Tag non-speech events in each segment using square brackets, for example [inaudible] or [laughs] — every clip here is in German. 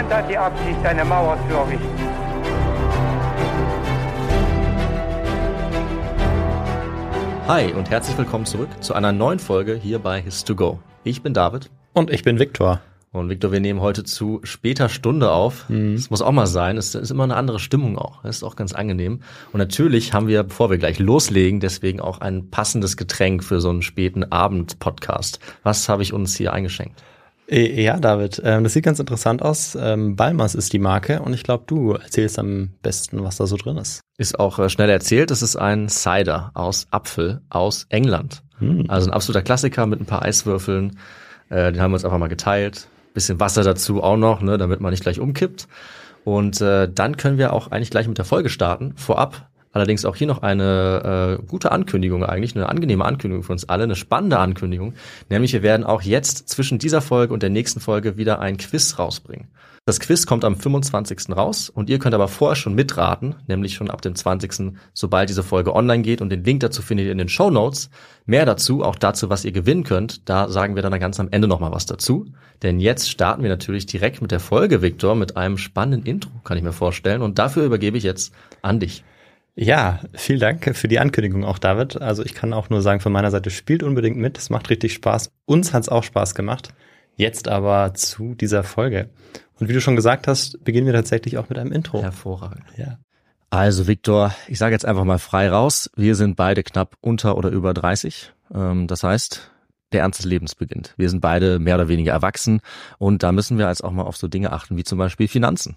Niemand hat die Absicht, eine Mauer zu errichten. Hi und herzlich willkommen zurück zu einer neuen Folge hier bei His2Go. Ich bin David Und ich bin Viktor. Und Victor, wir nehmen heute zu später Stunde auf. Das muss auch mal sein. Es ist immer eine andere Stimmung auch. Das ist auch ganz angenehm. Und natürlich haben wir, bevor wir gleich loslegen, deswegen auch ein passendes Getränk für so einen späten Abend-Podcast. Was habe ich uns hier eingeschenkt? Äh, Ja, David, ähm, das sieht ganz interessant aus. Ähm, Balmers ist die Marke und ich glaube, du erzählst am besten, was da so drin ist. Ist auch äh, schnell erzählt. Es ist ein Cider aus Apfel aus England. Also ein absoluter Klassiker mit ein paar Eiswürfeln. Äh, den haben wir uns einfach mal geteilt. Bisschen Wasser dazu auch noch, ne, damit man nicht gleich umkippt. Und äh, dann können wir auch eigentlich gleich mit der Folge starten. Vorab allerdings auch hier noch eine äh, gute Ankündigung eigentlich, eine angenehme Ankündigung für uns alle, eine spannende Ankündigung. Nämlich wir werden auch jetzt zwischen dieser Folge und der nächsten Folge wieder ein Quiz rausbringen. Das Quiz kommt am 25. raus und ihr könnt aber vorher schon mitraten, nämlich schon ab dem 20., sobald diese Folge online geht und den Link dazu findet ihr in den Show Notes. Mehr dazu, auch dazu, was ihr gewinnen könnt, da sagen wir dann ganz am Ende nochmal was dazu. Denn jetzt starten wir natürlich direkt mit der Folge, Victor, mit einem spannenden Intro, kann ich mir vorstellen. Und dafür übergebe ich jetzt an dich. Ja, vielen Dank für die Ankündigung auch, David. Also ich kann auch nur sagen, von meiner Seite spielt unbedingt mit. Es macht richtig Spaß. Uns hat's auch Spaß gemacht. Jetzt aber zu dieser Folge. Und wie du schon gesagt hast, beginnen wir tatsächlich auch mit einem Intro. Hervorragend. Ja. Also Victor, ich sage jetzt einfach mal frei raus. Wir sind beide knapp unter oder über 30. Ähm, das heißt, der Ernst des Lebens beginnt. Wir sind beide mehr oder weniger erwachsen und da müssen wir als auch mal auf so Dinge achten wie zum Beispiel Finanzen.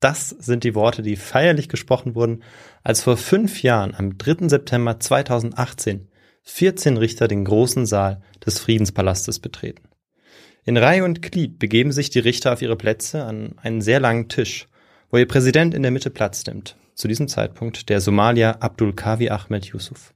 Das sind die Worte, die feierlich gesprochen wurden, als vor fünf Jahren am 3. September 2018 14 Richter den großen Saal des Friedenspalastes betreten. In Reihe und Glied begeben sich die Richter auf ihre Plätze an einen sehr langen Tisch, wo ihr Präsident in der Mitte Platz nimmt. Zu diesem Zeitpunkt der Somalier Abdul Kavi Ahmed Yusuf.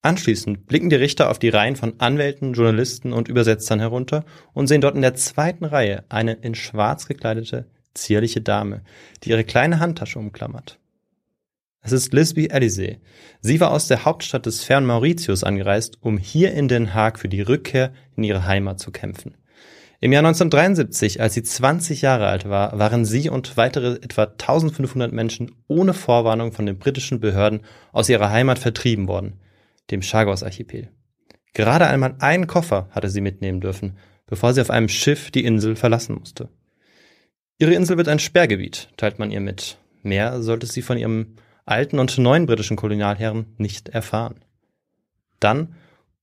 Anschließend blicken die Richter auf die Reihen von Anwälten, Journalisten und Übersetzern herunter und sehen dort in der zweiten Reihe eine in schwarz gekleidete, zierliche Dame, die ihre kleine Handtasche umklammert. Es ist Lisby Elysee. Sie war aus der Hauptstadt des fernen Mauritius angereist, um hier in Den Haag für die Rückkehr in ihre Heimat zu kämpfen. Im Jahr 1973, als sie 20 Jahre alt war, waren sie und weitere etwa 1500 Menschen ohne Vorwarnung von den britischen Behörden aus ihrer Heimat vertrieben worden, dem Chagos-Archipel. Gerade einmal einen Koffer hatte sie mitnehmen dürfen, bevor sie auf einem Schiff die Insel verlassen musste. Ihre Insel wird ein Sperrgebiet, teilt man ihr mit. Mehr sollte sie von ihrem alten und neuen britischen Kolonialherren nicht erfahren. Dann,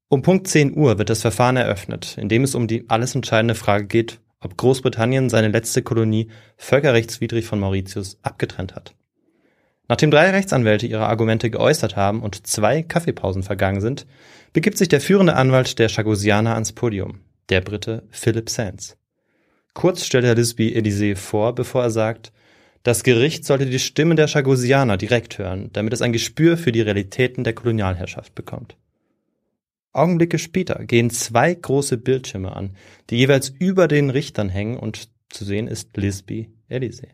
um Punkt 10 Uhr, wird das Verfahren eröffnet, in dem es um die alles entscheidende Frage geht, ob Großbritannien seine letzte Kolonie völkerrechtswidrig von Mauritius abgetrennt hat. Nachdem drei Rechtsanwälte ihre Argumente geäußert haben und zwei Kaffeepausen vergangen sind, begibt sich der führende Anwalt der Chagosianer ans Podium, der Brite Philip Sands. Kurz stellt er Lisby Elysée vor, bevor er sagt, das Gericht sollte die Stimme der Chagosianer direkt hören, damit es ein Gespür für die Realitäten der Kolonialherrschaft bekommt. Augenblicke später gehen zwei große Bildschirme an, die jeweils über den Richtern hängen und zu sehen ist Lisby Elysée.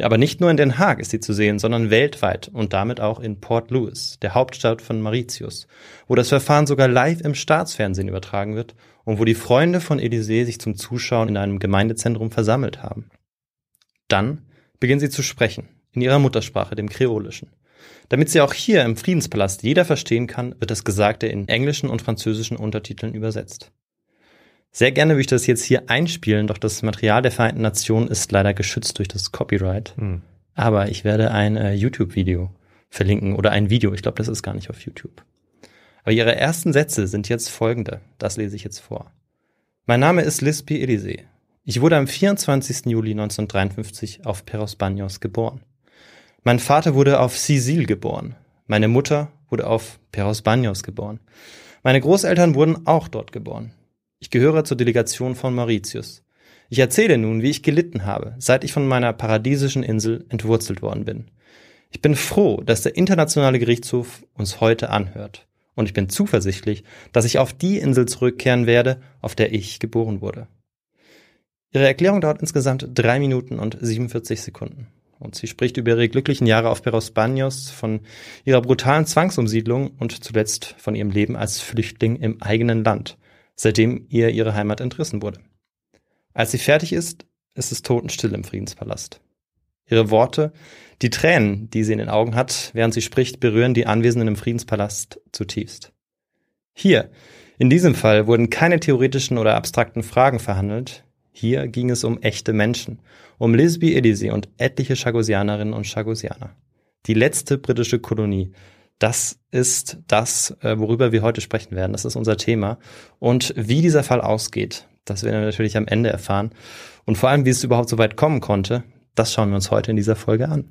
Aber nicht nur in Den Haag ist sie zu sehen, sondern weltweit und damit auch in Port Louis, der Hauptstadt von Mauritius, wo das Verfahren sogar live im Staatsfernsehen übertragen wird und wo die Freunde von Elysée sich zum Zuschauen in einem Gemeindezentrum versammelt haben. Dann beginnt sie zu sprechen, in ihrer Muttersprache, dem Kreolischen. Damit sie auch hier im Friedenspalast jeder verstehen kann, wird das Gesagte in englischen und französischen Untertiteln übersetzt. Sehr gerne würde ich das jetzt hier einspielen, doch das Material der Vereinten Nationen ist leider geschützt durch das Copyright. Hm. Aber ich werde ein äh, YouTube-Video verlinken oder ein Video, ich glaube, das ist gar nicht auf YouTube. Aber ihre ersten Sätze sind jetzt folgende, das lese ich jetzt vor. Mein Name ist Lisby Elysée. Ich wurde am 24. Juli 1953 auf Peros Banhos geboren. Mein Vater wurde auf Sisil geboren. Meine Mutter wurde auf Peros Banhos geboren. Meine Großeltern wurden auch dort geboren. Ich gehöre zur Delegation von Mauritius. Ich erzähle nun, wie ich gelitten habe, seit ich von meiner paradiesischen Insel entwurzelt worden bin. Ich bin froh, dass der Internationale Gerichtshof uns heute anhört. Und ich bin zuversichtlich, dass ich auf die Insel zurückkehren werde, auf der ich geboren wurde. Ihre Erklärung dauert insgesamt drei Minuten und 47 Sekunden. Und sie spricht über ihre glücklichen Jahre auf Peros Banos, von ihrer brutalen Zwangsumsiedlung und zuletzt von ihrem Leben als Flüchtling im eigenen Land, seitdem ihr ihre Heimat entrissen wurde. Als sie fertig ist, ist es totenstill im Friedenspalast. Ihre Worte, die Tränen, die sie in den Augen hat, während sie spricht, berühren die Anwesenden im Friedenspalast zutiefst. Hier, in diesem Fall, wurden keine theoretischen oder abstrakten Fragen verhandelt, hier ging es um echte Menschen, um Lisby Elysée und etliche Chagosianerinnen und Chagosianer. Die letzte britische Kolonie. Das ist das, äh, worüber wir heute sprechen werden. Das ist unser Thema. Und wie dieser Fall ausgeht, das werden wir natürlich am Ende erfahren. Und vor allem, wie es überhaupt so weit kommen konnte, das schauen wir uns heute in dieser Folge an.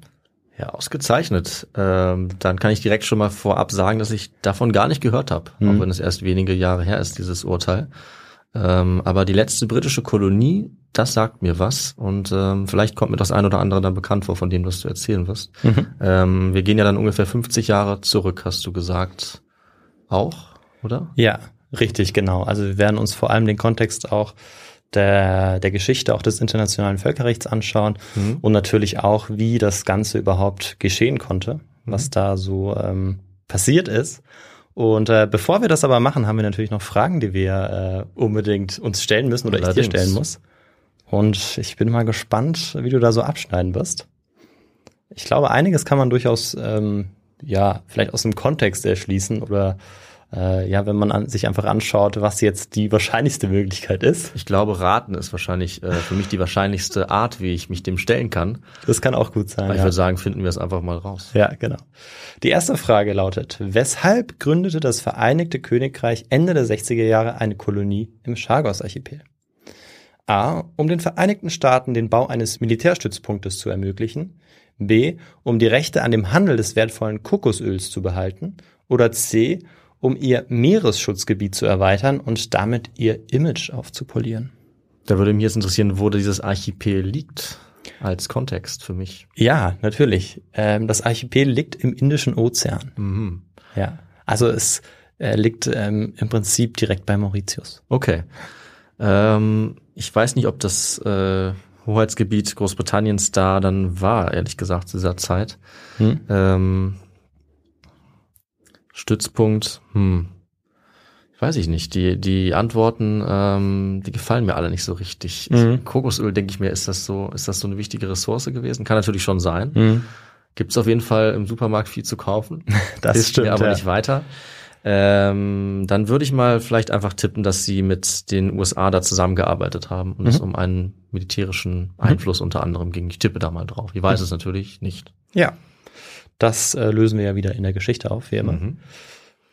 Ja, ausgezeichnet. Ähm, dann kann ich direkt schon mal vorab sagen, dass ich davon gar nicht gehört habe, mhm. auch wenn es erst wenige Jahre her ist, dieses Urteil. Ähm, aber die letzte britische Kolonie, das sagt mir was und ähm, vielleicht kommt mir das ein oder andere dann bekannt vor, von dem was du erzählen wirst. Mhm. Ähm, wir gehen ja dann ungefähr 50 Jahre zurück, hast du gesagt. Auch, oder? Ja, richtig, genau. Also wir werden uns vor allem den Kontext auch der, der Geschichte auch des internationalen Völkerrechts anschauen mhm. und natürlich auch, wie das Ganze überhaupt geschehen konnte, was mhm. da so ähm, passiert ist und äh, bevor wir das aber machen, haben wir natürlich noch Fragen, die wir äh, unbedingt uns stellen müssen oder Allerdings. ich dir stellen muss. Und ich bin mal gespannt, wie du da so abschneiden wirst. Ich glaube, einiges kann man durchaus ähm, ja vielleicht aus dem Kontext erschließen oder äh, ja, wenn man an, sich einfach anschaut, was jetzt die wahrscheinlichste Möglichkeit ist. Ich glaube, raten ist wahrscheinlich äh, für mich die wahrscheinlichste Art, wie ich mich dem stellen kann. Das kann auch gut sein. Aber ich würde sagen, finden wir es einfach mal raus. Ja, genau. Die erste Frage lautet, weshalb gründete das Vereinigte Königreich Ende der 60er Jahre eine Kolonie im Chagos-Archipel? A. Um den Vereinigten Staaten den Bau eines Militärstützpunktes zu ermöglichen. B. Um die Rechte an dem Handel des wertvollen Kokosöls zu behalten. Oder C um ihr Meeresschutzgebiet zu erweitern und damit ihr Image aufzupolieren. Da würde mich jetzt interessieren, wo dieses Archipel liegt als Kontext für mich. Ja, natürlich. Ähm, das Archipel liegt im Indischen Ozean. Mhm. Ja, also es äh, liegt ähm, im Prinzip direkt bei Mauritius. Okay. Ähm, ich weiß nicht, ob das äh, Hoheitsgebiet Großbritanniens da dann war, ehrlich gesagt, zu dieser Zeit. Hm? Stützpunkt, hm. Weiß ich nicht. Die, die Antworten, ähm, die gefallen mir alle nicht so richtig. Mhm. Kokosöl, denke ich mir, ist das so, ist das so eine wichtige Ressource gewesen? Kann natürlich schon sein. Hm. Gibt es auf jeden Fall im Supermarkt viel zu kaufen. [laughs] Das Hilft stimmt, mir aber ja. nicht weiter. Ähm, dann würde ich mal vielleicht einfach tippen, dass sie mit den USA da zusammengearbeitet haben und es Mhm. um einen militärischen Einfluss unter anderem ging. Ich tippe da mal drauf. Ich weiß es natürlich nicht. Ja, das äh, lösen wir ja wieder in der Geschichte auf, wie immer. Mhm.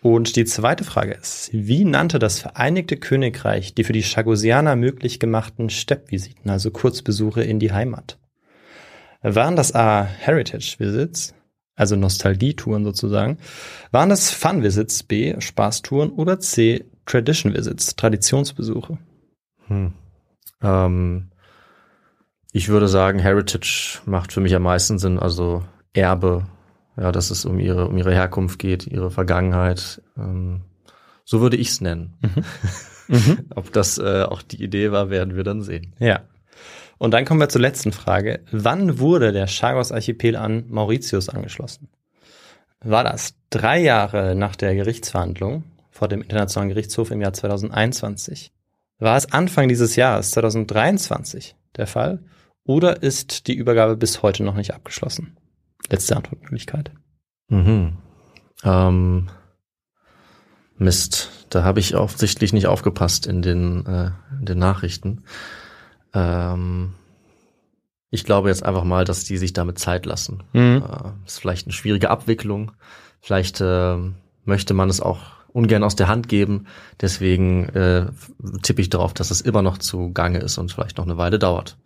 Und die zweite Frage ist, wie nannte das Vereinigte Königreich die für die Chagosianer möglich gemachten Steppvisiten, also Kurzbesuche in die Heimat? Waren das A. Heritage Visits, also Nostalgietouren sozusagen? Waren das Fun Visits, B. Spaßtouren oder C. Tradition Visits, Traditionsbesuche? Hm. Ähm, ich würde sagen, Heritage macht für mich am meisten Sinn, also Erbe, ja, dass es um ihre, um ihre Herkunft geht, ihre Vergangenheit. Ähm, so würde ich es nennen. [laughs] Ob das äh, auch die Idee war, werden wir dann sehen. Ja. Und dann kommen wir zur letzten Frage. Wann wurde der Chagos-Archipel an Mauritius angeschlossen? War das drei Jahre nach der Gerichtsverhandlung vor dem Internationalen Gerichtshof im Jahr 2021? War es Anfang dieses Jahres 2023 der Fall? Oder ist die Übergabe bis heute noch nicht abgeschlossen? Letzte Antwortmöglichkeit. Mhm. Ähm, Mist, da habe ich offensichtlich nicht aufgepasst in den, äh, in den Nachrichten. Ähm, ich glaube jetzt einfach mal, dass die sich damit Zeit lassen. Mhm. Äh, ist vielleicht eine schwierige Abwicklung. Vielleicht äh, möchte man es auch ungern aus der Hand geben. Deswegen äh, tippe ich darauf, dass es immer noch zu Gange ist und vielleicht noch eine Weile dauert.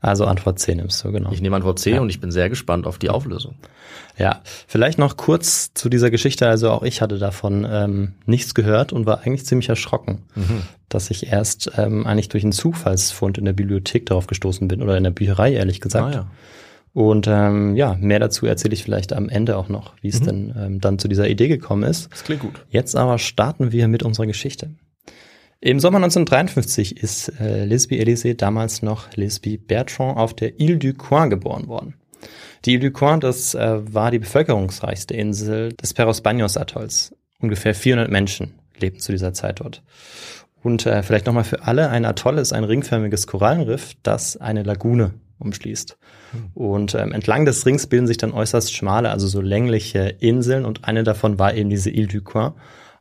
Also Antwort C nimmst du, genau. Ich nehme Antwort C Ja. und ich bin sehr gespannt auf die Auflösung. Ja, vielleicht noch kurz zu dieser Geschichte. Also auch ich hatte davon ähm, nichts gehört und war eigentlich ziemlich erschrocken, dass ich erst ähm, eigentlich durch einen Zufallsfund in der Bibliothek darauf gestoßen bin oder in der Bücherei, ehrlich gesagt. Ah, ja. Und ähm, ja, mehr dazu erzähle ich vielleicht am Ende auch noch, wie es denn ähm, dann zu dieser Idee gekommen ist. Das klingt gut. Jetzt aber starten wir mit unserer Geschichte. Im Sommer 1953 ist äh, Lisby Elysée, damals noch Lisby Bertrand, auf der Ile du Coin geboren worden. Die Ile du Coin, das äh, war die bevölkerungsreichste Insel des Peros Banhos Atolls. Ungefähr 400 Menschen lebten zu dieser Zeit dort. Und äh, vielleicht nochmal für alle, ein Atoll ist ein ringförmiges Korallenriff, das eine Lagune umschließt. Und ähm, entlang des Rings bilden sich dann äußerst schmale, also so längliche Inseln und eine davon war eben diese Ile du Coin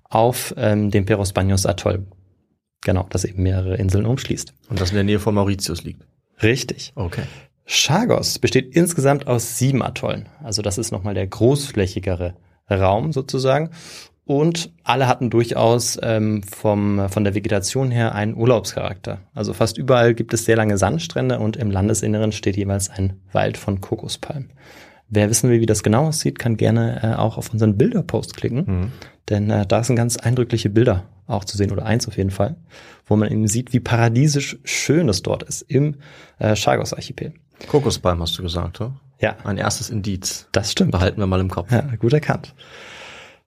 auf ähm, dem Peros Banhos Atoll. Genau, das eben mehrere Inseln umschließt. Und das in der Nähe von Mauritius liegt. Richtig. Okay. Chagos besteht insgesamt aus sieben Atollen. Also das ist nochmal der großflächigere Raum sozusagen. Und alle hatten durchaus ähm, vom, von der Vegetation her einen Urlaubscharakter. Also fast überall gibt es sehr lange Sandstrände und im Landesinneren steht jeweils ein Wald von Kokospalmen. Wer wissen will, wie das genau aussieht, kann gerne äh, auch auf unseren Bilderpost klicken. Mhm. Denn äh, da sind ganz eindrückliche Bilder auch zu sehen, oder eins auf jeden Fall, wo man eben sieht, wie paradiesisch schön es dort ist im äh, Chagos-Archipel. Kokospalm hast du gesagt, oder? Ja, Ein erstes Indiz. das stimmt. Behalten wir mal im Kopf. Ja, gut erkannt.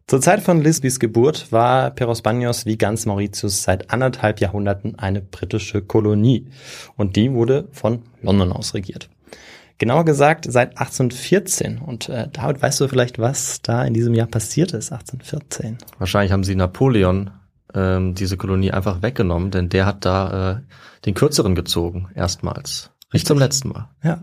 Zur Zeit von Lisbys Geburt war Peros Banhos wie ganz Mauritius seit anderthalb Jahrhunderten eine britische Kolonie. Und die wurde von London aus regiert. Genauer gesagt seit 1814. Und äh, David, weißt du vielleicht, was da in diesem Jahr passiert ist, 1814? Wahrscheinlich haben sie Napoleon ähm, diese Kolonie einfach weggenommen, denn der hat da äh, den kürzeren gezogen, erstmals. Nicht zum letzten Mal. Ja,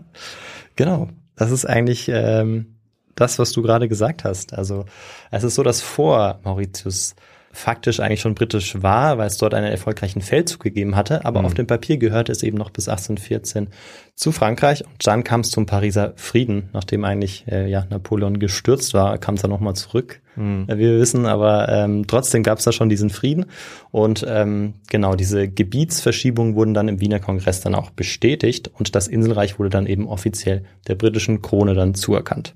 genau. Das ist eigentlich ähm, das, was du gerade gesagt hast. Also es ist so, dass vor Mauritius faktisch eigentlich schon britisch war, weil es dort einen erfolgreichen Feldzug gegeben hatte, aber Mhm. auf dem Papier gehörte es eben noch bis 1814 zu Frankreich und dann kam es zum Pariser Frieden, nachdem eigentlich äh, ja Napoleon gestürzt war, kam es dann nochmal zurück, Mhm. äh, wir wissen, aber ähm, trotzdem gab es da schon diesen Frieden und ähm, genau diese Gebietsverschiebungen wurden dann im Wiener Kongress dann auch bestätigt und das Inselreich wurde dann eben offiziell der britischen Krone dann zuerkannt.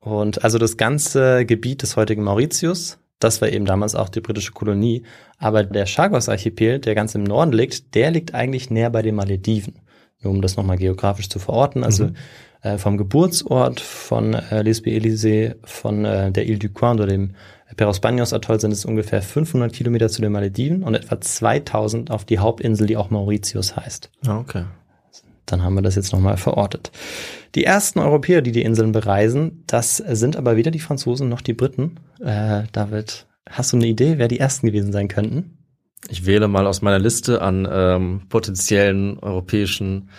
Und also das ganze Gebiet des heutigen Mauritius, das war eben damals auch die britische Kolonie. Aber der Chagos-Archipel, der ganz im Norden liegt, der liegt eigentlich näher bei den Malediven. Nur um das nochmal geografisch zu verorten. Also äh, vom Geburtsort von äh, Lesbi Elysee, von äh, der Ile du Coin oder dem Peros Baños Atoll sind es ungefähr 500 Kilometer zu den Malediven und etwa 2000 auf die Hauptinsel, die auch Mauritius heißt. Ah, okay. Dann haben wir das jetzt nochmal verortet. Die ersten Europäer, die die Inseln bereisen, das sind aber weder die Franzosen noch die Briten. Äh, David, hast du eine Idee, wer die ersten gewesen sein könnten? Ich wähle mal aus meiner Liste an ähm, potenziellen europäischen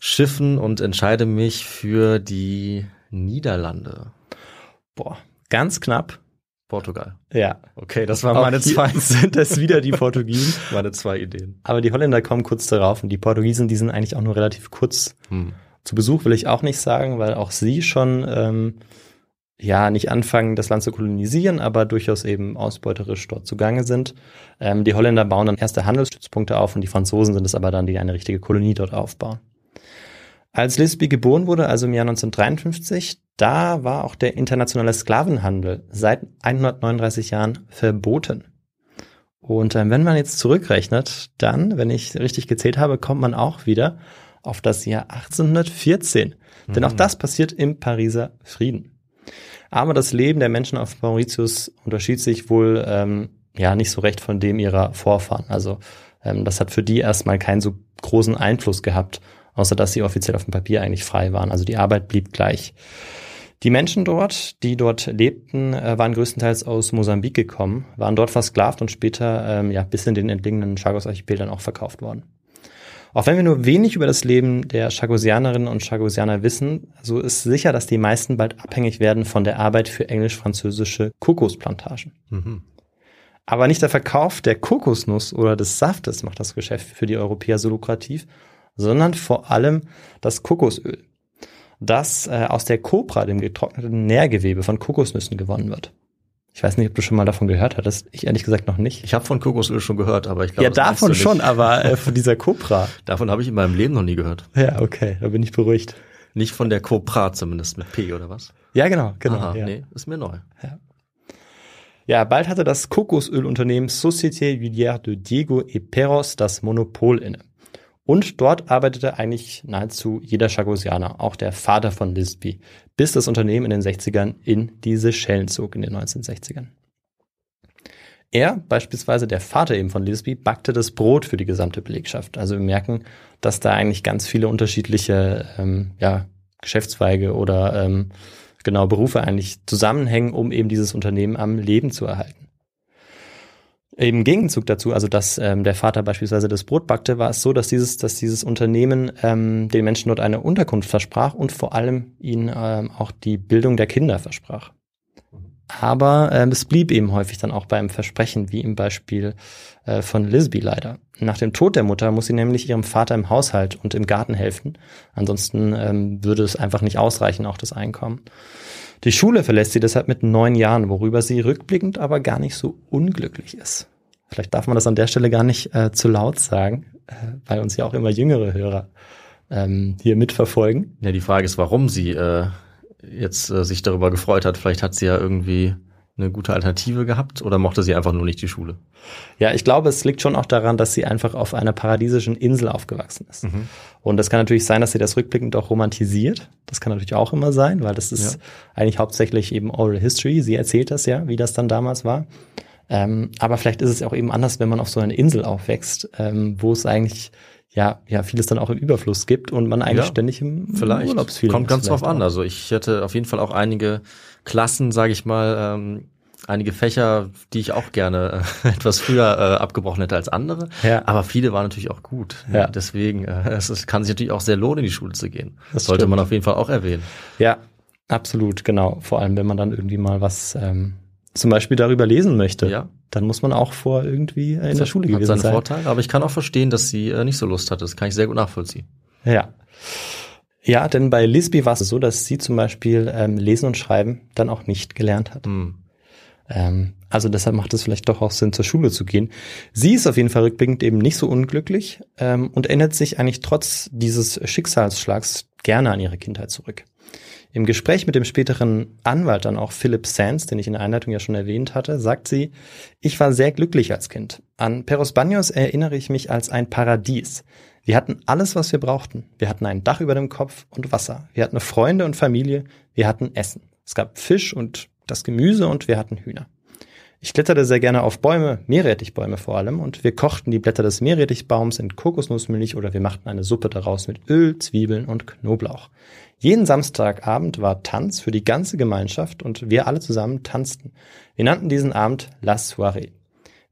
Schiffen und entscheide mich für die Niederlande. Boah, ganz knapp. Portugal. Ja. Okay, das waren meine zwei, [laughs] sind es wieder die Portugiesen. meine zwei Ideen. Aber die Holländer kommen kurz darauf und die Portugiesen, die sind eigentlich auch nur relativ kurz Hm. zu Besuch, will ich auch nicht sagen, weil auch sie schon ähm, ja nicht anfangen, das Land zu kolonisieren, aber durchaus eben ausbeuterisch dort zugange sind. Ähm, die Holländer bauen dann erste Handelsstützpunkte auf und die Franzosen sind es aber dann, die eine richtige Kolonie dort aufbauen. Als Lisby geboren wurde, also im Jahr 1953, da war auch der internationale Sklavenhandel seit 139 Jahren verboten. Und ähm, wenn man jetzt zurückrechnet, dann, wenn ich richtig gezählt habe, kommt man auch wieder auf das Jahr 1814. Denn auch das passiert im Pariser Frieden. Aber das Leben der Menschen auf Mauritius unterschied sich wohl ähm, ja nicht so recht von dem ihrer Vorfahren. Also ähm, das hat für die erstmal keinen so großen Einfluss gehabt, außer dass sie offiziell auf dem Papier eigentlich frei waren. Also die Arbeit blieb gleich. Die Menschen dort, die dort lebten, äh, waren größtenteils aus Mosambik gekommen, waren dort versklavt und später ähm, ja bis in den entlegenen Chagos-Archipel dann auch verkauft worden. Auch wenn wir nur wenig über das Leben der Chagosianerinnen und Chagosianer wissen, so ist sicher, dass die meisten bald abhängig werden von der Arbeit für englisch-französische Kokosplantagen. Mhm. Aber nicht der Verkauf der Kokosnuss oder des Saftes macht das Geschäft für die Europäer so lukrativ, sondern vor allem das Kokosöl, das äh, aus der Kopra, dem getrockneten Nährgewebe von Kokosnüssen gewonnen wird. Ich weiß nicht, ob du schon mal davon gehört hattest. Ich ehrlich gesagt noch nicht. Ich habe von Kokosöl schon gehört, aber ich glaube, ja, davon schon, aber äh, [laughs] von dieser Kopra. Davon habe ich in meinem Leben noch nie gehört. Ja, okay, da bin ich beruhigt. Nicht von der Copra zumindest mit P oder was? Ja, genau, genau. Aha, ja. nee, ist mir neu. Ja, bald hatte das Kokosölunternehmen Société Huilière de Diego et Perros das Monopol inne. Und dort arbeitete eigentlich nahezu jeder Chagosianer, auch der Vater von Lisby, bis das Unternehmen in den 60ern in die Seychellen zog, in den 1960ern. Er, beispielsweise der Vater eben von Lisby, backte das Brot für die gesamte Belegschaft. Also wir merken, dass da eigentlich ganz viele unterschiedliche ähm, ja, Geschäftszweige oder ähm, genau Berufe eigentlich zusammenhängen, um eben dieses Unternehmen am Leben zu erhalten. Im Gegenzug dazu, also dass ähm, der Vater beispielsweise das Brot backte, war es so, dass dieses, dass dieses Unternehmen ähm, den Menschen dort eine Unterkunft versprach und vor allem ihnen ähm, auch die Bildung der Kinder versprach. Aber ähm, es blieb eben häufig dann auch beim Versprechen, wie im Beispiel äh, von Lisby leider. Nach dem Tod der Mutter muss sie nämlich ihrem Vater im Haushalt und im Garten helfen. Ansonsten ähm, würde es einfach nicht ausreichen, auch das Einkommen. Die Schule verlässt sie deshalb mit neun Jahren, worüber sie rückblickend aber gar nicht so unglücklich ist. Vielleicht darf man das an der Stelle gar nicht äh, zu laut sagen, äh, weil uns ja auch immer jüngere Hörer ähm, hier mitverfolgen. Ja, die Frage ist, warum sie äh, jetzt äh, sich darüber gefreut hat. Vielleicht hat sie ja irgendwie eine gute Alternative gehabt oder mochte sie einfach nur nicht die Schule? Ja, ich glaube, es liegt schon auch daran, dass sie einfach auf einer paradiesischen Insel aufgewachsen ist. Und das kann natürlich sein, dass sie das rückblickend auch romantisiert. Das kann natürlich auch immer sein, weil das ist Ja. eigentlich hauptsächlich eben Oral History. Sie erzählt das ja, wie das dann damals war. Ähm, aber vielleicht ist es auch eben anders, wenn man auf so einer Insel aufwächst, ähm, wo es eigentlich ja, ja vieles dann auch im Überfluss gibt und man eigentlich Ja, ständig im Vielleicht. Urlaubsfeeling Kommt ganz drauf an. auch. Also ich hätte auf jeden Fall auch einige Klassen, sage ich mal, ähm, einige Fächer, die ich auch gerne äh, [laughs] etwas früher äh, abgebrochen hätte als andere. Ja. Aber viele waren natürlich auch gut. Ja. Deswegen, äh, [laughs] es ist, kann sich natürlich auch sehr lohnen, in die Schule zu gehen. Das Das sollte stimmt. man auf jeden Fall auch erwähnen. Ja, absolut, genau. Vor allem, wenn man dann irgendwie mal was ähm, zum Beispiel darüber lesen möchte, Ja. dann muss man auch vor irgendwie äh, in der Schule Hat gewesen seinen sein. Vorteil, aber ich kann auch verstehen, dass sie äh, nicht so Lust hatte. Das kann ich sehr gut nachvollziehen. Ja. Ja, denn bei Lisby war es so, dass sie zum Beispiel ähm, Lesen und Schreiben dann auch nicht gelernt hat. Hm. Ähm, also deshalb macht es vielleicht doch auch Sinn, zur Schule zu gehen. Sie ist auf jeden Fall rückblickend eben nicht so unglücklich ähm, und erinnert sich eigentlich trotz dieses Schicksalsschlags gerne an ihre Kindheit zurück. Im Gespräch mit dem späteren Anwalt dann auch Philip Sands, den ich in der Einleitung ja schon erwähnt hatte, sagt sie, ich war sehr glücklich als Kind. An Peros Banos erinnere ich mich als ein Paradies. Wir hatten alles, was wir brauchten. Wir hatten ein Dach über dem Kopf und Wasser. Wir hatten Freunde und Familie. Wir hatten Essen. Es gab Fisch und das Gemüse und wir hatten Hühner. Ich kletterte sehr gerne auf Bäume, Meerrettichbäume vor allem, und wir kochten die Blätter des Meerrettichbaums in Kokosnussmilch oder wir machten eine Suppe daraus mit Öl, Zwiebeln und Knoblauch. Jeden Samstagabend war Tanz für die ganze Gemeinschaft und wir alle zusammen tanzten. Wir nannten diesen Abend La Soirée.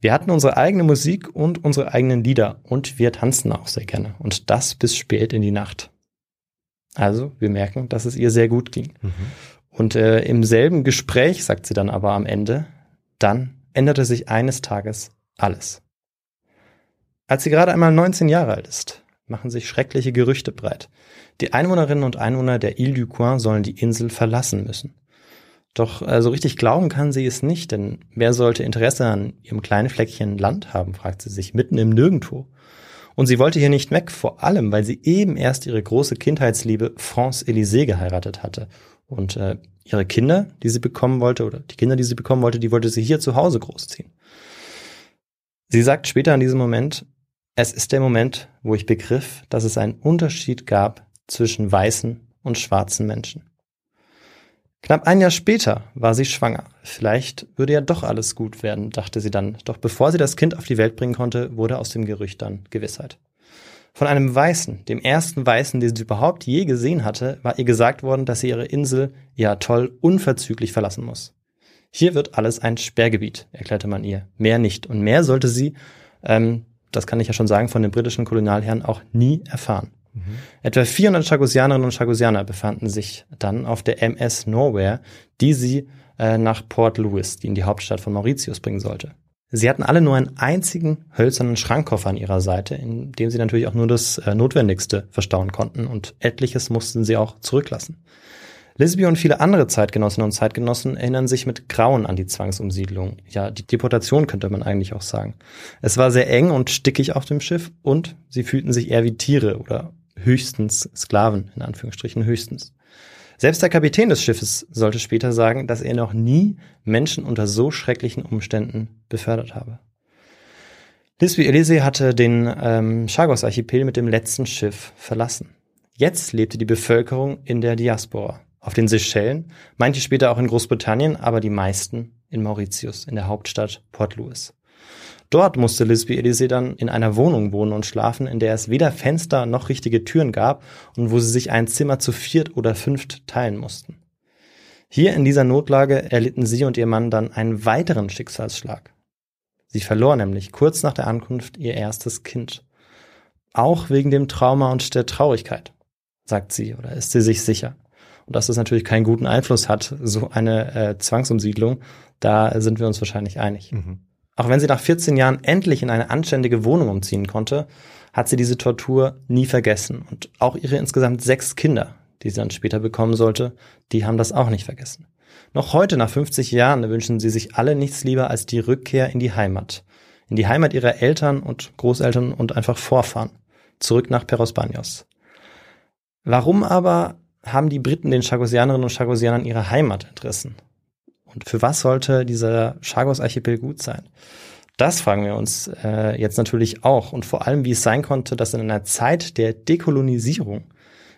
Wir hatten unsere eigene Musik und unsere eigenen Lieder und wir tanzten auch sehr gerne und das bis spät in die Nacht. Also, wir merken, dass es ihr sehr gut ging. Mhm. Und äh, im selben Gespräch sagt sie dann aber am Ende, dann änderte sich eines Tages alles. Als sie gerade einmal 19 Jahre alt ist, machen sich schreckliche Gerüchte breit. Die Einwohnerinnen und Einwohner der Ile du Coin sollen die Insel verlassen müssen. Doch äh, so richtig glauben kann sie es nicht, denn wer sollte Interesse an ihrem kleinen Fleckchen Land haben, fragt sie sich mitten im Nirgendwo. Und sie wollte hier nicht weg, vor allem, weil sie eben erst ihre große Kindheitsliebe France Élysée geheiratet hatte. Und äh, ihre Kinder, die sie bekommen wollte, oder die Kinder, die sie bekommen wollte, die wollte sie hier zu Hause großziehen. Sie sagt später in diesem Moment, es ist der Moment, wo ich begriff, dass es einen Unterschied gab zwischen weißen und schwarzen Menschen. Knapp ein Jahr später war sie schwanger. Vielleicht würde ja doch alles gut werden, dachte sie dann. Doch bevor sie das Kind auf die Welt bringen konnte, wurde aus dem Gerücht dann Gewissheit. Von einem Weißen, dem ersten Weißen, den sie überhaupt je gesehen hatte, war ihr gesagt worden, dass sie ihre Insel, ihr Atoll, unverzüglich verlassen muss. Hier wird alles ein Sperrgebiet, erklärte man ihr. Mehr nicht. Und mehr sollte sie, ähm, das kann ich ja schon sagen, von den britischen Kolonialherren auch nie erfahren. Mhm. Etwa 400 Chagosianerinnen und Chagosianer befanden sich dann auf der MS Nowhere, die sie äh, nach Port Louis, die in die Hauptstadt von Mauritius bringen sollte. Sie hatten alle nur einen einzigen hölzernen Schrankkoffer an ihrer Seite, in dem sie natürlich auch nur das äh, Notwendigste verstauen konnten und etliches mussten sie auch zurücklassen. Lisby und viele andere Zeitgenossinnen und Zeitgenossen erinnern sich mit Grauen an die Zwangsumsiedlung. Ja, die Deportation könnte man eigentlich auch sagen. Es war sehr eng und stickig auf dem Schiff und sie fühlten sich eher wie Tiere oder höchstens Sklaven, in Anführungsstrichen höchstens. Selbst der Kapitän des Schiffes sollte später sagen, dass er noch nie Menschen unter so schrecklichen Umständen befördert habe. Lisby Elysee hatte den ähm, Chagos-Archipel mit dem letzten Schiff verlassen. Jetzt lebte die Bevölkerung in der Diaspora. Auf den Seychellen, manche später auch in Großbritannien, aber die meisten in Mauritius, in der Hauptstadt Port Louis. Dort musste Lisby Elysee dann in einer Wohnung wohnen und schlafen, in der es weder Fenster noch richtige Türen gab und wo sie sich ein Zimmer zu viert oder fünft teilen mussten. Hier in dieser Notlage erlitten sie und ihr Mann dann einen weiteren Schicksalsschlag. Sie verlor nämlich kurz nach der Ankunft ihr erstes Kind. Auch wegen dem Trauma und der Traurigkeit, sagt sie oder ist sie sich sicher. Und dass das natürlich keinen guten Einfluss hat, so eine äh, Zwangsumsiedlung, da sind wir uns wahrscheinlich einig. Mhm. Auch wenn sie nach 14 Jahren endlich in eine anständige Wohnung umziehen konnte, hat sie diese Tortur nie vergessen. Und auch ihre insgesamt sechs Kinder, die sie dann später bekommen sollte, die haben das auch nicht vergessen. Noch heute, nach 50 Jahren, wünschen sie sich alle nichts lieber als die Rückkehr in die Heimat. In die Heimat ihrer Eltern und Großeltern und einfach Vorfahren. Zurück nach Peros Banyos. Warum aber haben die Briten den Chagosianerinnen und Chagosianern ihre Heimat entrissen? Und für was sollte dieser Chagos-Archipel gut sein? Das fragen wir uns äh, jetzt natürlich auch und vor allem, wie es sein konnte, dass in einer Zeit der Dekolonisierung,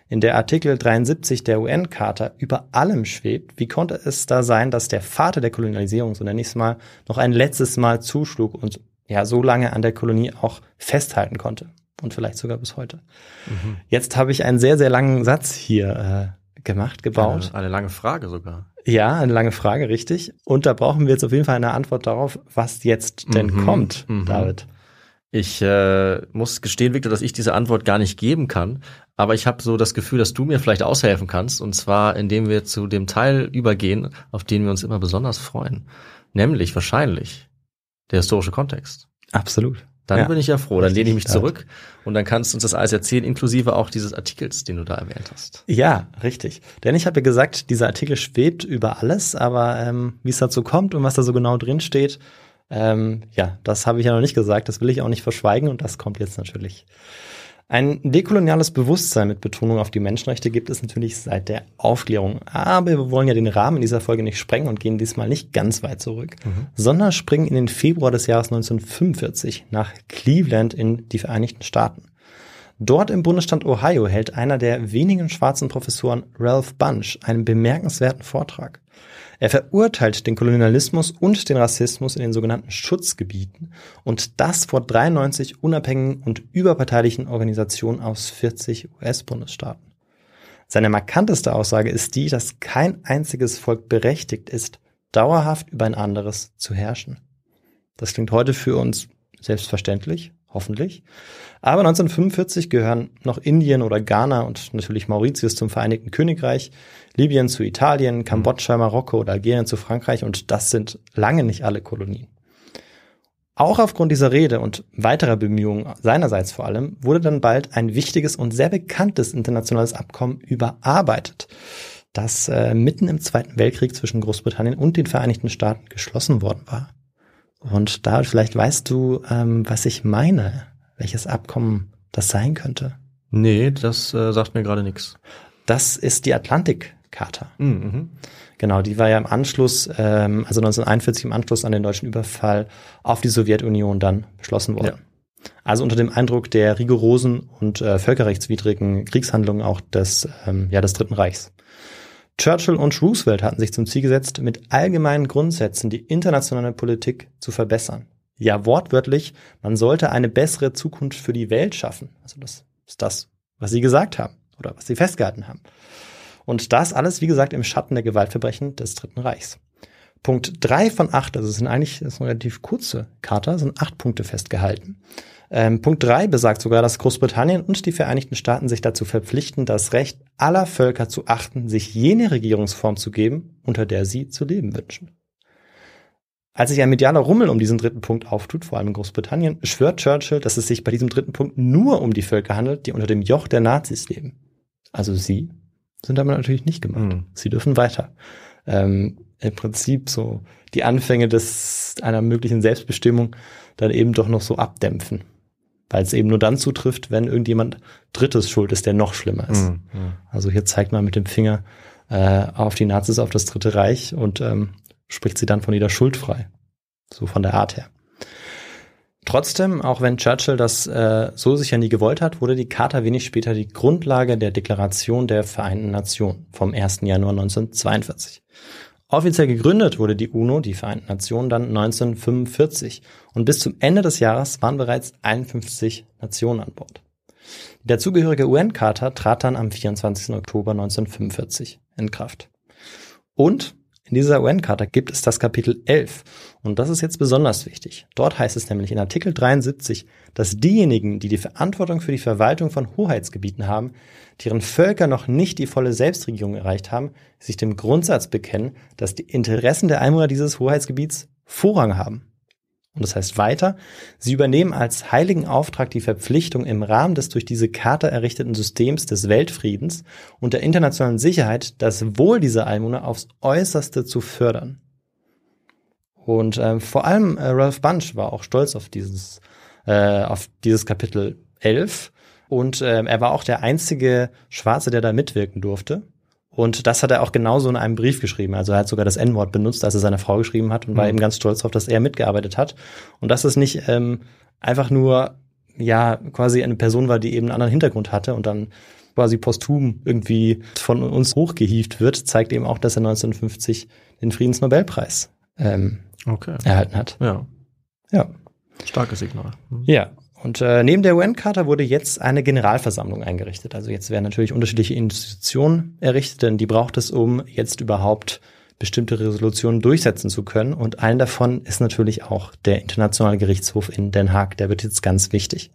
in der Artikel 73 der UN-Charta über allem schwebt, wie konnte es da sein, dass der Vater der Kolonialisierung, so nenne ich es mal, noch ein letztes Mal zuschlug und ja so lange an der Kolonie auch festhalten konnte und vielleicht sogar bis heute. Mhm. Jetzt habe ich einen sehr, sehr langen Satz hier äh, gemacht, gebaut. Eine, eine lange Frage sogar. Ja, eine lange Frage, richtig. Und da brauchen wir jetzt auf jeden Fall eine Antwort darauf, was jetzt denn mhm, kommt, mhm. David. Ich äh, muss gestehen, Victor, dass ich diese Antwort gar nicht geben kann. Aber ich habe so das Gefühl, dass du mir vielleicht aushelfen kannst. Und zwar, indem wir zu dem Teil übergehen, auf den wir uns immer besonders freuen. Nämlich wahrscheinlich der historische Kontext. Absolut. Dann ja. bin ich ja froh. Dann lehne ich mich zurück und dann kannst du uns das alles erzählen, inklusive auch dieses Artikels, den du da erwähnt hast. Ja, richtig. Denn ich habe ja gesagt, dieser Artikel schwebt über alles, aber ähm, wie es dazu kommt und was da so genau drin steht, ähm, ja, das habe ich ja noch nicht gesagt, das will ich auch nicht verschweigen und das kommt jetzt natürlich. Ein dekoloniales Bewusstsein mit Betonung auf die Menschenrechte gibt es natürlich seit der Aufklärung. Aber wir wollen ja den Rahmen dieser Folge nicht sprengen und gehen diesmal nicht ganz weit zurück, mhm. sondern springen in den Februar des Jahres 1945 nach Cleveland in die Vereinigten Staaten. Dort im Bundesstaat Ohio hält einer der wenigen schwarzen Professoren, Ralph Bunch, einen bemerkenswerten Vortrag. Er verurteilt den Kolonialismus und den Rassismus in den sogenannten Schutzgebieten und das vor 93 unabhängigen und überparteilichen Organisationen aus 40 US-Bundesstaaten. Seine markanteste Aussage ist die, dass kein einziges Volk berechtigt ist, dauerhaft über ein anderes zu herrschen. Das klingt heute für uns selbstverständlich, hoffentlich. Aber 1945 gehören noch Indien oder Ghana und natürlich Mauritius zum Vereinigten Königreich, Libyen zu Italien, Kambodscha, Marokko oder Algerien zu Frankreich und das sind lange nicht alle Kolonien. Auch aufgrund dieser Rede und weiterer Bemühungen seinerseits vor allem wurde dann bald ein wichtiges und sehr bekanntes internationales Abkommen überarbeitet, das äh, mitten im Zweiten Weltkrieg zwischen Großbritannien und den Vereinigten Staaten geschlossen worden war. Und da vielleicht weißt du, ähm, was ich meine, welches Abkommen das sein könnte. Nee, das äh, sagt mir gerade nichts. Das ist die Atlantik-Charta. Mhm. Genau, die war ja im Anschluss, ähm, also 1941 im Anschluss an den deutschen Überfall auf die Sowjetunion dann beschlossen worden. Ja. Also unter dem Eindruck der rigorosen und äh, völkerrechtswidrigen Kriegshandlungen auch des, ähm, ja, des Dritten Reichs. Churchill und Roosevelt hatten sich zum Ziel gesetzt, mit allgemeinen Grundsätzen die internationale Politik zu verbessern. Ja, wortwörtlich, man sollte eine bessere Zukunft für die Welt schaffen. Also das ist das, was sie gesagt haben oder was sie festgehalten haben. Und das alles, wie gesagt, im Schatten der Gewaltverbrechen des Dritten Reichs. Punkt drei von acht, also es sind eigentlich das ist eine relativ kurze Charta, sind acht Punkte festgehalten. Ähm, Punkt drei besagt sogar, dass Großbritannien und die Vereinigten Staaten sich dazu verpflichten, das Recht aller Völker zu achten, sich jene Regierungsform zu geben, unter der sie zu leben wünschen. Als sich ein medialer Rummel um diesen dritten Punkt auftut, vor allem in Großbritannien, schwört Churchill, dass es sich bei diesem dritten Punkt nur um die Völker handelt, die unter dem Joch der Nazis leben. Also sie sind damit natürlich nicht gemacht. Mhm. Sie dürfen weiter. Ähm, Im Prinzip so die Anfänge des einer möglichen Selbstbestimmung dann eben doch noch so abdämpfen weil es eben nur dann zutrifft, wenn irgendjemand Drittes schuld ist, der noch schlimmer ist. Mhm, Also hier zeigt man mit dem Finger äh, auf die Nazis, auf das Dritte Reich und ähm, spricht sie dann von jeder Schuld frei. So von der Art her. Trotzdem, auch wenn Churchill das äh, so sicher nie gewollt hat, wurde die Charta wenig später die Grundlage der Deklaration der Vereinten Nationen vom 1. Januar 1942. Offiziell gegründet wurde die UNO, die Vereinten Nationen, dann 1945 und bis zum Ende des Jahres waren bereits 51 Nationen an Bord. Die dazugehörige UN-Charta trat dann am 24. Oktober 1945 in Kraft. Und in dieser UN-Charta gibt es das Kapitel 11 und das ist jetzt besonders wichtig. Dort heißt es nämlich in Artikel 73, dass diejenigen, die die Verantwortung für die Verwaltung von Hoheitsgebieten haben, deren Völker noch nicht die volle Selbstregierung erreicht haben, sich dem Grundsatz bekennen, dass die Interessen der Einwohner dieses Hoheitsgebiets Vorrang haben. Und das heißt weiter, sie übernehmen als heiligen Auftrag die Verpflichtung im Rahmen des durch diese Charta errichteten Systems des Weltfriedens und der internationalen Sicherheit das Wohl dieser Einwohner aufs äußerste zu fördern. Und ähm, vor allem äh, Ralph Bunch war auch stolz auf dieses, äh, auf dieses Kapitel 11 und äh, er war auch der einzige Schwarze, der da mitwirken durfte. Und das hat er auch genauso in einem Brief geschrieben. Also er hat sogar das N-Wort benutzt, als er seine Frau geschrieben hat und mhm. war eben ganz stolz darauf, dass er mitgearbeitet hat. Und dass es nicht ähm, einfach nur, ja, quasi eine Person war, die eben einen anderen Hintergrund hatte und dann quasi posthum irgendwie von uns hochgehievt wird, zeigt eben auch, dass er 1950 den Friedensnobelpreis ähm, okay. erhalten hat. Ja. Ja. Starkes Signal. Mhm. Ja. Und äh, neben der UN-Charta wurde jetzt eine Generalversammlung eingerichtet. Also jetzt werden natürlich unterschiedliche Institutionen errichtet, denn die braucht es, um jetzt überhaupt bestimmte Resolutionen durchsetzen zu können. Und ein davon ist natürlich auch der Internationale Gerichtshof in Den Haag. Der wird jetzt ganz wichtig.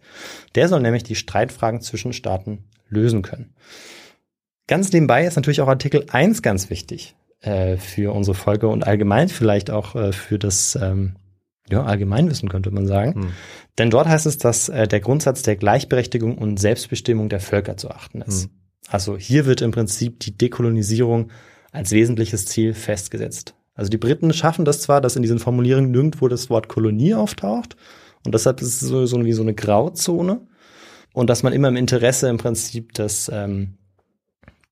Der soll nämlich die Streitfragen zwischen Staaten lösen können. Ganz nebenbei ist natürlich auch Artikel 1 ganz wichtig äh, für unsere Folge und allgemein vielleicht auch äh, für das ähm, ja, Allgemeinwissen könnte man sagen. Hm. Denn dort heißt es, dass äh, der Grundsatz der Gleichberechtigung und Selbstbestimmung der Völker zu achten ist. Hm. Also hier wird im Prinzip die Dekolonisierung als wesentliches Ziel festgesetzt. Also die Briten schaffen das zwar, dass in diesen Formulierungen nirgendwo das Wort Kolonie auftaucht und deshalb ist es so, so wie so eine Grauzone. und dass man immer im Interesse im Prinzip des, ähm,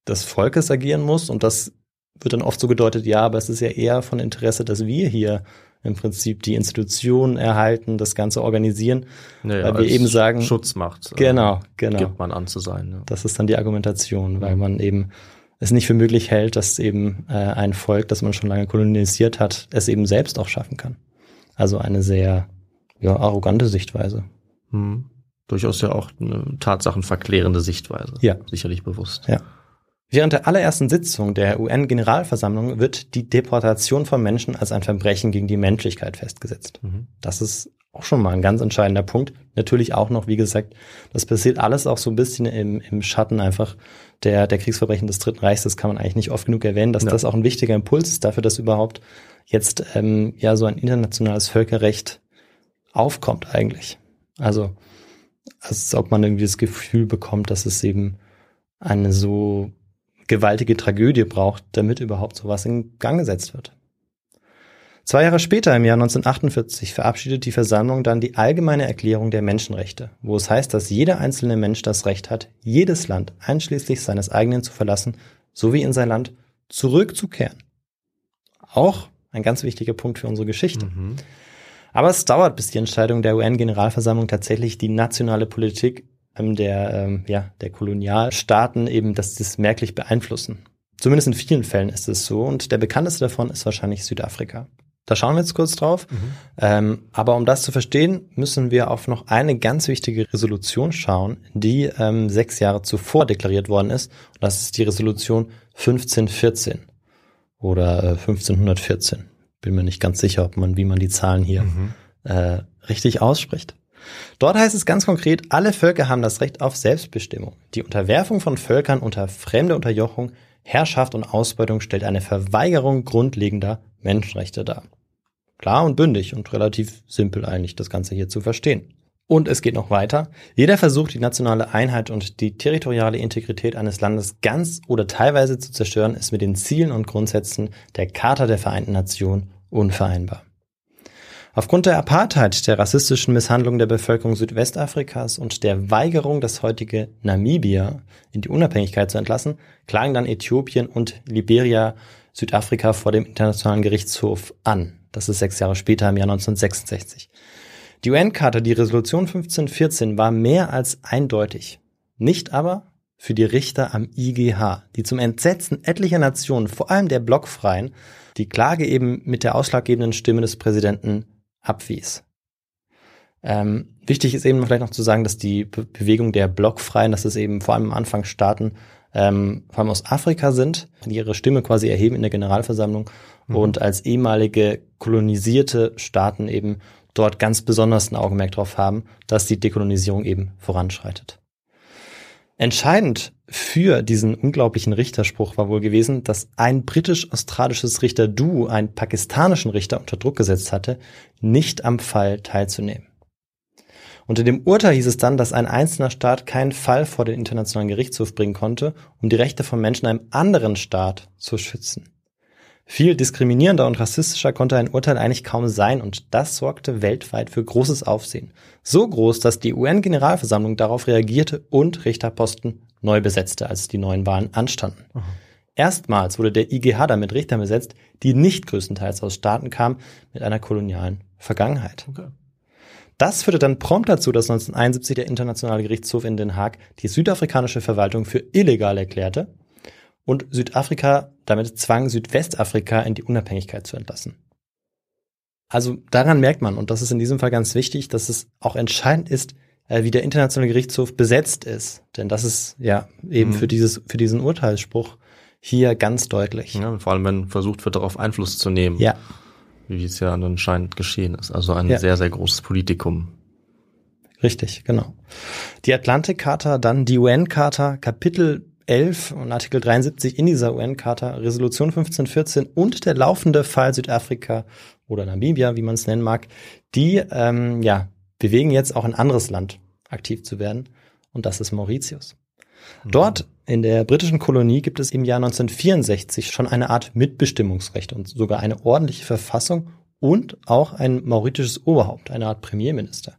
des Volkes agieren muss. Und das wird dann oft so gedeutet, ja, aber es ist ja eher von Interesse, dass wir hier im Prinzip die Institutionen erhalten, das Ganze organisieren, Ja, weil wir eben sagen, Schutzmacht. äh, genau, genau. Gibt man an zu sein. Ja. Das ist dann die Argumentation, weil man eben es nicht für möglich hält, dass eben äh, ein Volk, das man schon lange kolonisiert hat, es eben selbst auch schaffen kann. Also eine sehr ja, arrogante Sichtweise. Hm. Durchaus ja auch eine tatsachenverklärende Sichtweise. Ja. Sicherlich bewusst. Ja. Während der allerersten Sitzung der UN-Generalversammlung wird die Deportation von Menschen als ein Verbrechen gegen die Menschlichkeit festgesetzt. Mhm. Das ist auch schon mal ein ganz entscheidender Punkt. Natürlich auch noch, wie gesagt, das passiert alles auch so ein bisschen im, im Schatten einfach der, der Kriegsverbrechen des Dritten Reichs. Das kann man eigentlich nicht oft genug erwähnen, dass Ja. das auch ein wichtiger Impuls ist dafür, dass überhaupt jetzt ähm, ja so ein internationales Völkerrecht aufkommt eigentlich. Also als ob man irgendwie das Gefühl bekommt, dass es eben eine so gewaltige Tragödie braucht, damit überhaupt sowas in Gang gesetzt wird. Zwei Jahre später, im Jahr 1948, verabschiedet die Versammlung dann die Allgemeine Erklärung der Menschenrechte, wo es heißt, dass jeder einzelne Mensch das Recht hat, jedes Land einschließlich seines eigenen zu verlassen, sowie in sein Land zurückzukehren. Auch ein ganz wichtiger Punkt für unsere Geschichte. Mhm. Aber es dauert, bis die Entscheidung der UN-Generalversammlung tatsächlich die nationale Politik der, ähm, ja, der Kolonialstaaten eben, dass das merklich beeinflussen. Zumindest in vielen Fällen ist es so. Und der bekannteste davon ist wahrscheinlich Südafrika. Da schauen wir jetzt kurz drauf. Ähm, aber um das zu verstehen, müssen wir auf noch eine ganz wichtige Resolution schauen, die ähm, sechs Jahre zuvor deklariert worden ist. Und das ist die Resolution 1514 oder äh, 1514. Bin mir nicht ganz sicher, ob man, wie man die Zahlen hier äh, richtig ausspricht. Dort heißt es ganz konkret, alle Völker haben das Recht auf Selbstbestimmung. Die Unterwerfung von Völkern unter fremde Unterjochung, Herrschaft und Ausbeutung stellt eine Verweigerung grundlegender Menschenrechte dar. Klar und bündig und relativ simpel eigentlich das Ganze hier zu verstehen. Und es geht noch weiter. Jeder Versuch, die nationale Einheit und die territoriale Integrität eines Landes ganz oder teilweise zu zerstören, ist mit den Zielen und Grundsätzen der Charta der Vereinten Nationen unvereinbar. Aufgrund der Apartheid, der rassistischen Misshandlung der Bevölkerung Südwestafrikas und der Weigerung, das heutige Namibia in die Unabhängigkeit zu entlassen, klagen dann Äthiopien und Liberia Südafrika vor dem Internationalen Gerichtshof an. Das ist sechs Jahre später im Jahr 1966. Die UN-Charta, die Resolution 1514, war mehr als eindeutig. Nicht aber für die Richter am IGH, die zum Entsetzen etlicher Nationen, vor allem der Blockfreien, die Klage eben mit der ausschlaggebenden Stimme des Präsidenten abwies. Ähm, wichtig ist eben vielleicht noch zu sagen, dass die Be Bewegung der Blockfreien, dass es eben vor allem am Anfang Staaten, ähm, vor allem aus Afrika sind, die ihre Stimme quasi erheben in der Generalversammlung und als ehemalige kolonisierte Staaten eben dort ganz besonders ein Augenmerk drauf haben, dass die Dekolonisierung eben voranschreitet. Entscheidend für diesen unglaublichen Richterspruch war wohl gewesen, dass ein britisch-australisches Richter-Duo einen pakistanischen Richter unter Druck gesetzt hatte, nicht am Fall teilzunehmen. Unter dem Urteil hieß es dann, dass ein einzelner Staat keinen Fall vor den Internationalen Gerichtshof bringen konnte, um die Rechte von Menschen in einem anderen Staat zu schützen. Viel diskriminierender und rassistischer konnte ein Urteil eigentlich kaum sein und das sorgte weltweit für großes Aufsehen. So groß, dass die UN-Generalversammlung darauf reagierte und Richterposten neu besetzte, als die neuen Wahlen anstanden. Erstmals wurde der IGH damit Richtern besetzt, die nicht größtenteils aus Staaten kamen mit einer kolonialen Vergangenheit. Okay. Das führte dann prompt dazu, dass 1971 der Internationale Gerichtshof in Den Haag die südafrikanische Verwaltung für illegal erklärte und Südafrika damit zwang, Südwestafrika in die Unabhängigkeit zu entlassen. Also daran merkt man, und das ist in diesem Fall ganz wichtig, dass es auch entscheidend ist, äh, wie der Internationale Gerichtshof besetzt ist. Denn das ist ja eben Mhm. für dieses, für diesen Urteilsspruch hier ganz deutlich. Ja, vor allem, wenn versucht wird, darauf Einfluss zu nehmen, Ja, wie es ja anscheinend geschehen ist. Also ein Ja. sehr, sehr großes Politikum. richtig, genau. Die Atlantik-Charta, dann die UN-Charta, Kapitel 11 und Artikel 73 in dieser UN-Charta, Resolution 1514 und der laufende Fall Südafrika oder Namibia, wie man es nennen mag, die ähm, ja, bewegen jetzt auch ein anderes Land aktiv zu werden und das ist Mauritius. Dort in der britischen Kolonie gibt es im Jahr 1964 schon eine Art Mitbestimmungsrecht und sogar eine ordentliche Verfassung und auch ein mauritisches Oberhaupt, eine Art Premierminister.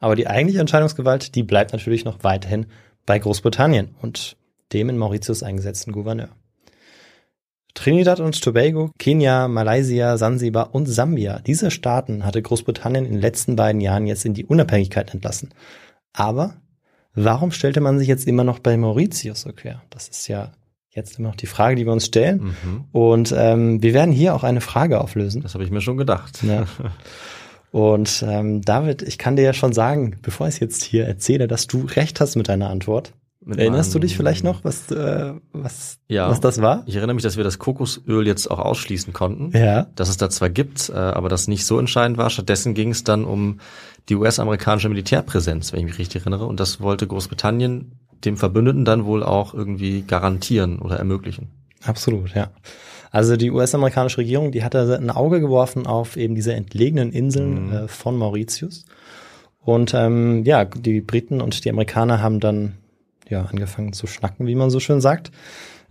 Aber die eigentliche Entscheidungsgewalt, die bleibt natürlich noch weiterhin bei Großbritannien und dem in Mauritius eingesetzten Gouverneur. Trinidad und Tobago, Kenia, Malaysia, Sansibar und Sambia. Diese Staaten hatte Großbritannien in den letzten beiden Jahren jetzt in die Unabhängigkeit entlassen. Aber warum stellte man sich jetzt immer noch bei Mauritius so quer? Das ist ja jetzt immer noch die Frage, die wir uns stellen. Mhm. Und ähm, wir werden hier auch eine Frage auflösen. Das habe ich mir schon gedacht. Ja. Und ähm, David, ich kann dir ja schon sagen, bevor ich es jetzt hier erzähle, dass du recht hast mit deiner Antwort. Erinnerst du dich vielleicht noch, was, äh, was, Ja. was das war? Ich erinnere mich, dass wir das Kokosöl jetzt auch ausschließen konnten. Ja. Dass es da zwar gibt, äh, aber das nicht so entscheidend war. Stattdessen ging es dann um die US-amerikanische Militärpräsenz, wenn ich mich richtig erinnere. Und das wollte Großbritannien dem Verbündeten dann wohl auch irgendwie garantieren oder ermöglichen. Absolut, ja. Also die US-amerikanische Regierung, die hatte ein Auge geworfen auf eben diese entlegenen Inseln äh, von Mauritius. Und ähm, ja, die Briten und die Amerikaner haben dann ja angefangen zu schnacken, wie man so schön sagt.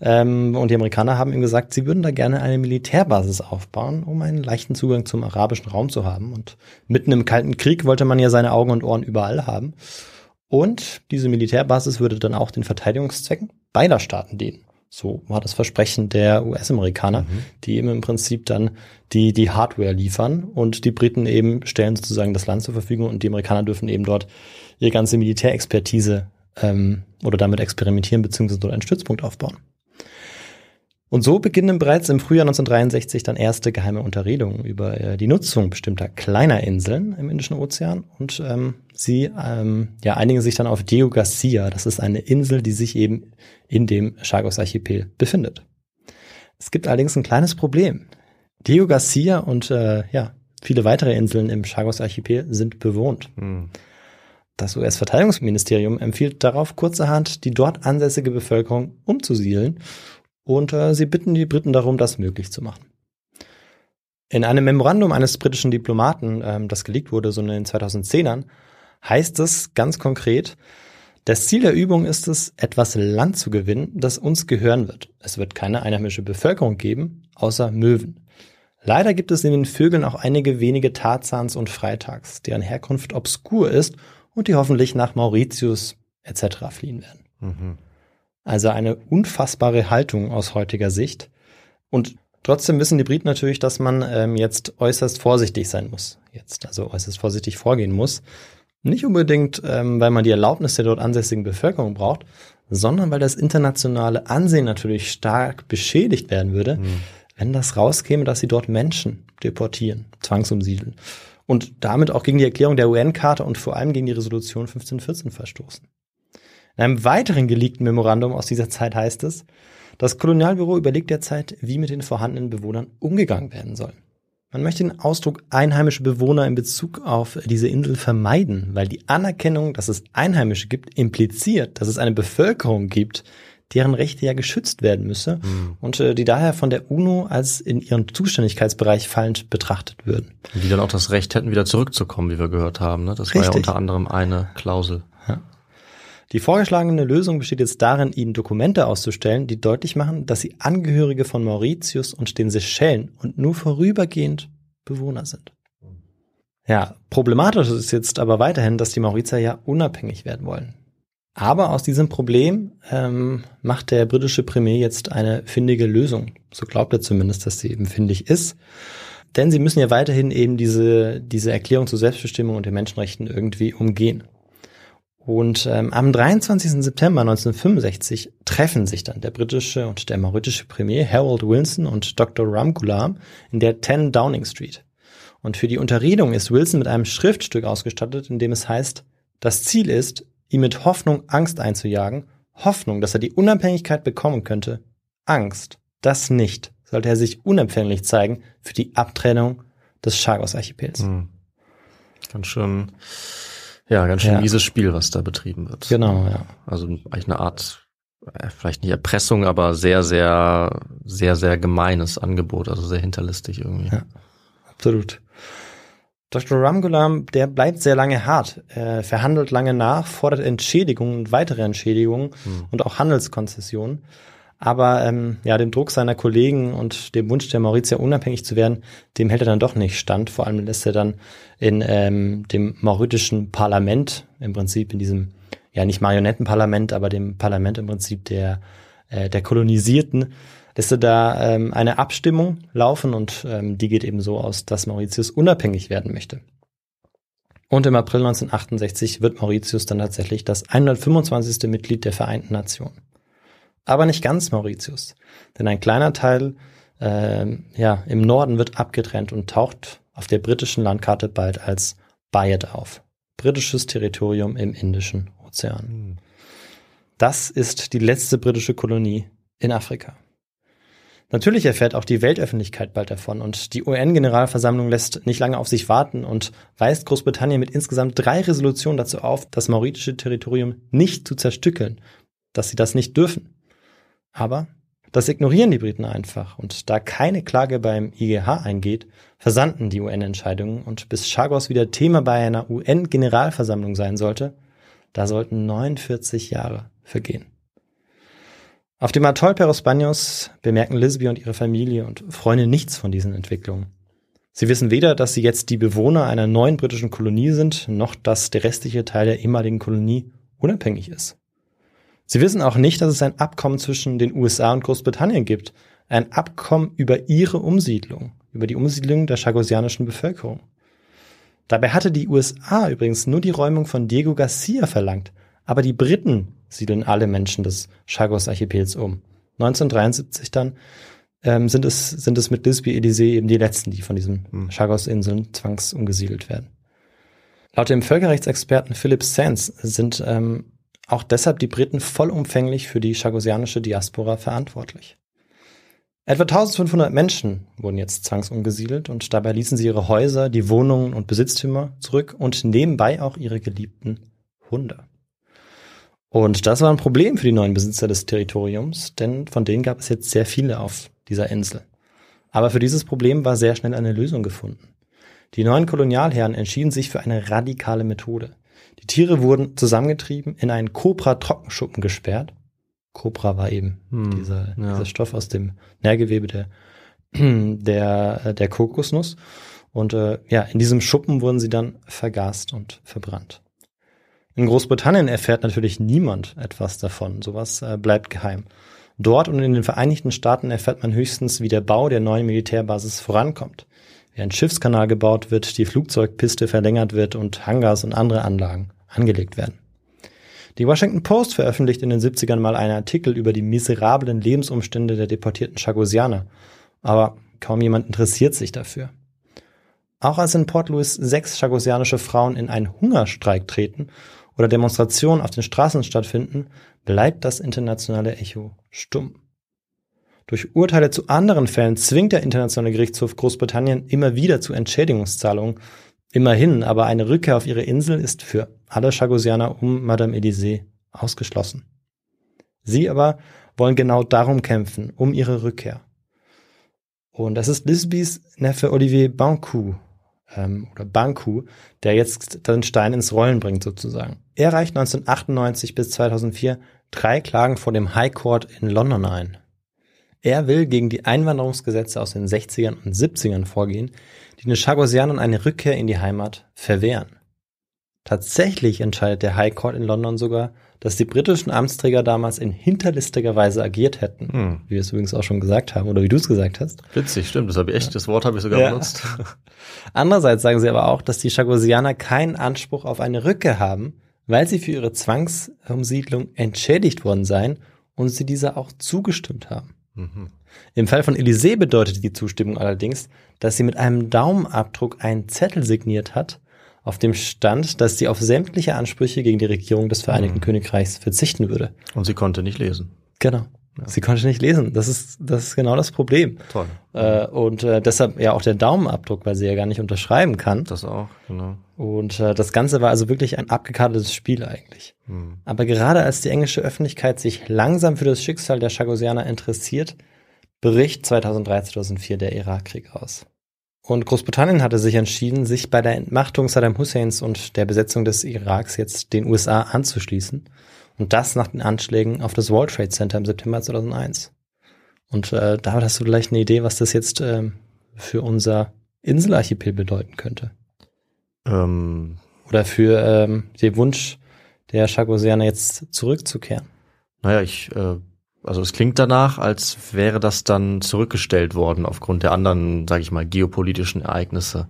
Ähm, und die Amerikaner haben ihm gesagt, sie würden da gerne eine Militärbasis aufbauen, um einen leichten Zugang zum arabischen Raum zu haben. Und mitten im Kalten Krieg wollte man ja seine Augen und Ohren überall haben. Und diese Militärbasis würde dann auch den Verteidigungszwecken beider Staaten dienen. So war das Versprechen der US-Amerikaner, die eben im Prinzip dann die, die Hardware liefern und die Briten eben stellen sozusagen das Land zur Verfügung und die Amerikaner dürfen eben dort ihre ganze Militärexpertise ähm, oder damit experimentieren beziehungsweise dort einen Stützpunkt aufbauen. Und so beginnen bereits im Frühjahr 1963 dann erste geheime Unterredungen über äh, die Nutzung bestimmter kleiner Inseln im Indischen Ozean. Und ähm, sie ähm, ja, einigen sich dann auf Diego Garcia. Das ist eine Insel, die sich eben in dem Chagos-Archipel befindet. Es gibt allerdings ein kleines Problem. Diego Garcia und äh, ja, viele weitere Inseln im Chagos-Archipel sind bewohnt. Hm. Das US-Verteidigungsministerium empfiehlt darauf kurzerhand, die dort ansässige Bevölkerung umzusiedeln und äh, sie bitten die Briten darum, das möglich zu machen. In einem Memorandum eines britischen Diplomaten, ähm, das geleakt wurde, so in den 2010ern, heißt es ganz konkret, das Ziel der Übung ist es, etwas Land zu gewinnen, das uns gehören wird. Es wird keine einheimische Bevölkerung geben, außer Möwen. Leider gibt es in den Vögeln auch einige wenige Tarzans und Freitags, deren Herkunft obskur ist und die hoffentlich nach Mauritius etc. fliehen werden. Mhm. Also eine unfassbare Haltung aus heutiger Sicht. Und trotzdem wissen die Briten natürlich, dass man ähm, jetzt äußerst vorsichtig sein muss. Jetzt also äußerst vorsichtig vorgehen muss. Nicht unbedingt, ähm, weil man die Erlaubnis der dort ansässigen Bevölkerung braucht, sondern weil das internationale Ansehen natürlich stark beschädigt werden würde, wenn das rauskäme, dass sie dort Menschen deportieren, zwangsumsiedeln und damit auch gegen die Erklärung der UN-Charta und vor allem gegen die Resolution 1514 verstoßen. In einem weiteren geleakten Memorandum aus dieser Zeit heißt es, das Kolonialbüro überlegt derzeit, wie mit den vorhandenen Bewohnern umgegangen werden soll. Man möchte den Ausdruck einheimische Bewohner in Bezug auf diese Insel vermeiden, weil die Anerkennung, dass es Einheimische gibt, impliziert, dass es eine Bevölkerung gibt, deren Rechte ja geschützt werden müsse und äh, die daher von der UNO als in ihren Zuständigkeitsbereich fallend betrachtet würden. Die dann auch das Recht hätten, wieder zurückzukommen, wie wir gehört haben. Ne? Das war ja Richtig. unter anderem eine Klausel. Die vorgeschlagene Lösung besteht jetzt darin, ihnen Dokumente auszustellen, die deutlich machen, dass sie Angehörige von Mauritius und den Seychellen und nur vorübergehend Bewohner sind. Ja, problematisch ist jetzt aber weiterhin, dass die Mauritier ja unabhängig werden wollen. Aber aus diesem Problem ähm, macht der britische Premier jetzt eine findige Lösung. So glaubt er zumindest, dass sie eben findig ist. Denn sie müssen ja weiterhin eben diese, diese Erklärung zur Selbstbestimmung und den Menschenrechten irgendwie umgehen. Und ähm, am 23. September 1965 treffen sich dann der britische und der mauritische Premier Harold Wilson und Dr. Ramgoolam in der 10 Downing Street. Und für die Unterredung ist Wilson mit einem Schriftstück ausgestattet, in dem es heißt, das Ziel ist, ihm mit Hoffnung Angst einzujagen, Hoffnung, dass er die Unabhängigkeit bekommen könnte, Angst, das nicht, sollte er sich unempfänglich zeigen für die Abtrennung des Chagos-Archipels. Hm. Ganz schön, ja, ganz schön Ja. mieses Spiel, was da betrieben wird. Genau, ja. Also eigentlich eine Art, äh, vielleicht nicht Erpressung, aber sehr, sehr, sehr, sehr gemeines Angebot, also sehr hinterlistig irgendwie. Ja. Absolut. Dr. Ramgoolam, der bleibt sehr lange hart. Er verhandelt lange nach, fordert Entschädigungen und weitere Entschädigungen und auch Handelskonzessionen. Aber ähm, ja, dem Druck seiner Kollegen und dem Wunsch der Mauritier unabhängig zu werden, dem hält er dann doch nicht stand. Vor allem lässt er dann in ähm, dem mauritischen Parlament, im Prinzip in diesem, ja nicht Marionettenparlament, aber dem Parlament im Prinzip der, äh, der Kolonisierten, lässt er da ähm, eine Abstimmung laufen und ähm, die geht eben so aus, dass Mauritius unabhängig werden möchte. Und im April 1968 wird Mauritius dann tatsächlich das 125. Mitglied der Vereinten Nationen. Aber nicht ganz Mauritius, denn ein kleiner Teil äh, ja, im Norden wird abgetrennt und taucht auf der britischen Landkarte bald als Bayet auf. Britisches Territorium im Indischen Ozean. Das ist die letzte britische Kolonie in Afrika. Natürlich erfährt auch die Weltöffentlichkeit bald davon und die UN-Generalversammlung lässt nicht lange auf sich warten und weist Großbritannien mit insgesamt drei Resolutionen dazu auf, das mauritische Territorium nicht zu zerstückeln, dass sie das nicht dürfen. Aber das ignorieren die Briten einfach und da keine Klage beim IGH eingeht, versandten die UN-Entscheidungen und bis Chagos wieder Thema bei einer UN-Generalversammlung sein sollte, da sollten 49 Jahre vergehen. Auf dem Atoll Peros Banos bemerken Lisby und ihre Familie und Freunde nichts von diesen Entwicklungen. Sie wissen weder, dass sie jetzt die Bewohner einer neuen britischen Kolonie sind, noch dass der restliche Teil der ehemaligen Kolonie unabhängig ist. Sie wissen auch nicht, dass es ein Abkommen zwischen den USA und Großbritannien gibt, ein Abkommen über ihre Umsiedlung, über die Umsiedlung der chagosianischen Bevölkerung. Dabei hatte die USA übrigens nur die Räumung von Diego Garcia verlangt, aber die Briten siedeln alle Menschen des Chagos-Archipels um. 1973 dann ähm, sind, es, sind es mit Lisby Elysee eben die letzten, die von diesen hm. Chagos-Inseln zwangsumgesiedelt werden. Laut dem Völkerrechtsexperten Philip Sands sind ähm, auch deshalb die Briten vollumfänglich für die chagosianische Diaspora verantwortlich. Etwa 1500 Menschen wurden jetzt zwangsumgesiedelt und dabei ließen sie ihre Häuser, die Wohnungen und Besitztümer zurück und nebenbei auch ihre geliebten Hunde. Und das war ein Problem für die neuen Besitzer des Territoriums, denn von denen gab es jetzt sehr viele auf dieser Insel. Aber für dieses Problem war sehr schnell eine Lösung gefunden. Die neuen Kolonialherren entschieden sich für eine radikale Methode. Die Tiere wurden zusammengetrieben, in einen Cobra-Trockenschuppen gesperrt. Cobra war eben hm, dieser, ja. dieser Stoff aus dem Nährgewebe der, [clears throat] der, der Kokosnuss. Und äh, ja, in diesem Schuppen wurden sie dann vergast und verbrannt. In Großbritannien erfährt natürlich niemand etwas davon. Sowas äh, bleibt geheim. Dort und in den Vereinigten Staaten erfährt man höchstens, wie der Bau der neuen Militärbasis vorankommt. Wie ein Schiffskanal gebaut wird, die Flugzeugpiste verlängert wird und Hangars und andere Anlagen angelegt werden. Die Washington Post veröffentlicht in den 70ern mal einen Artikel über die miserablen Lebensumstände der deportierten Chagosianer. Aber kaum jemand interessiert sich dafür. Auch als in Port Louis sechs chagosianische Frauen in einen Hungerstreik treten oder Demonstrationen auf den Straßen stattfinden, bleibt das internationale Echo stumm. Durch Urteile zu anderen Fällen zwingt der Internationale Gerichtshof Großbritannien immer wieder zu Entschädigungszahlungen. Immerhin, aber eine Rückkehr auf ihre Insel ist für alle Chagosianer um Madame Elysée ausgeschlossen. Sie aber wollen genau darum kämpfen, um ihre Rückkehr. Und das ist Lisbys Neffe Olivier Bancu, ähm, oder Banku, der jetzt den Stein ins Rollen bringt sozusagen. Er reicht 1998 bis 2004 drei Klagen vor dem High Court in London ein. Er will gegen die Einwanderungsgesetze aus den 60ern und 70ern vorgehen, die den Chagosianern eine Rückkehr in die Heimat verwehren. Tatsächlich entscheidet der High Court in London sogar, dass die britischen Amtsträger damals in hinterlistiger Weise agiert hätten, hm. wie wir es übrigens auch schon gesagt haben oder wie du es gesagt hast. Witzig, stimmt, das habe ich echt, ja. das Wort habe ich sogar ja. benutzt. [laughs] Andererseits sagen sie aber auch, dass die Chagosianer keinen Anspruch auf eine Rückkehr haben, weil sie für ihre Zwangsumsiedlung entschädigt worden seien und sie dieser auch zugestimmt haben. Mhm. Im Fall von Elysée bedeutet die Zustimmung allerdings, dass sie mit einem Daumenabdruck einen Zettel signiert hat, auf dem stand, dass sie auf sämtliche Ansprüche gegen die Regierung des Vereinigten mhm. Königreichs verzichten würde. Und sie konnte nicht lesen. Genau. Ja. Sie konnte nicht lesen. Das ist, das ist genau das Problem. Toll. Äh, und äh, deshalb ja auch der Daumenabdruck, weil sie ja gar nicht unterschreiben kann. Das auch, genau. Und äh, das Ganze war also wirklich ein abgekartetes Spiel eigentlich. Mhm. Aber gerade als die englische Öffentlichkeit sich langsam für das Schicksal der Chagosianer interessiert, bricht 2003-2004 der Irakkrieg aus. Und Großbritannien hatte sich entschieden, sich bei der Entmachtung Saddam Husseins und der Besetzung des Iraks jetzt den USA anzuschließen. Und das nach den Anschlägen auf das World Trade Center im September 2001. Und äh, da hast du vielleicht eine Idee, was das jetzt ähm, für unser Inselarchipel bedeuten könnte. Ähm, Oder für ähm, den Wunsch der Chagosianer jetzt zurückzukehren. naja, ich, äh, also es klingt danach, als wäre das dann zurückgestellt worden aufgrund der anderen, sage ich mal, geopolitischen Ereignisse.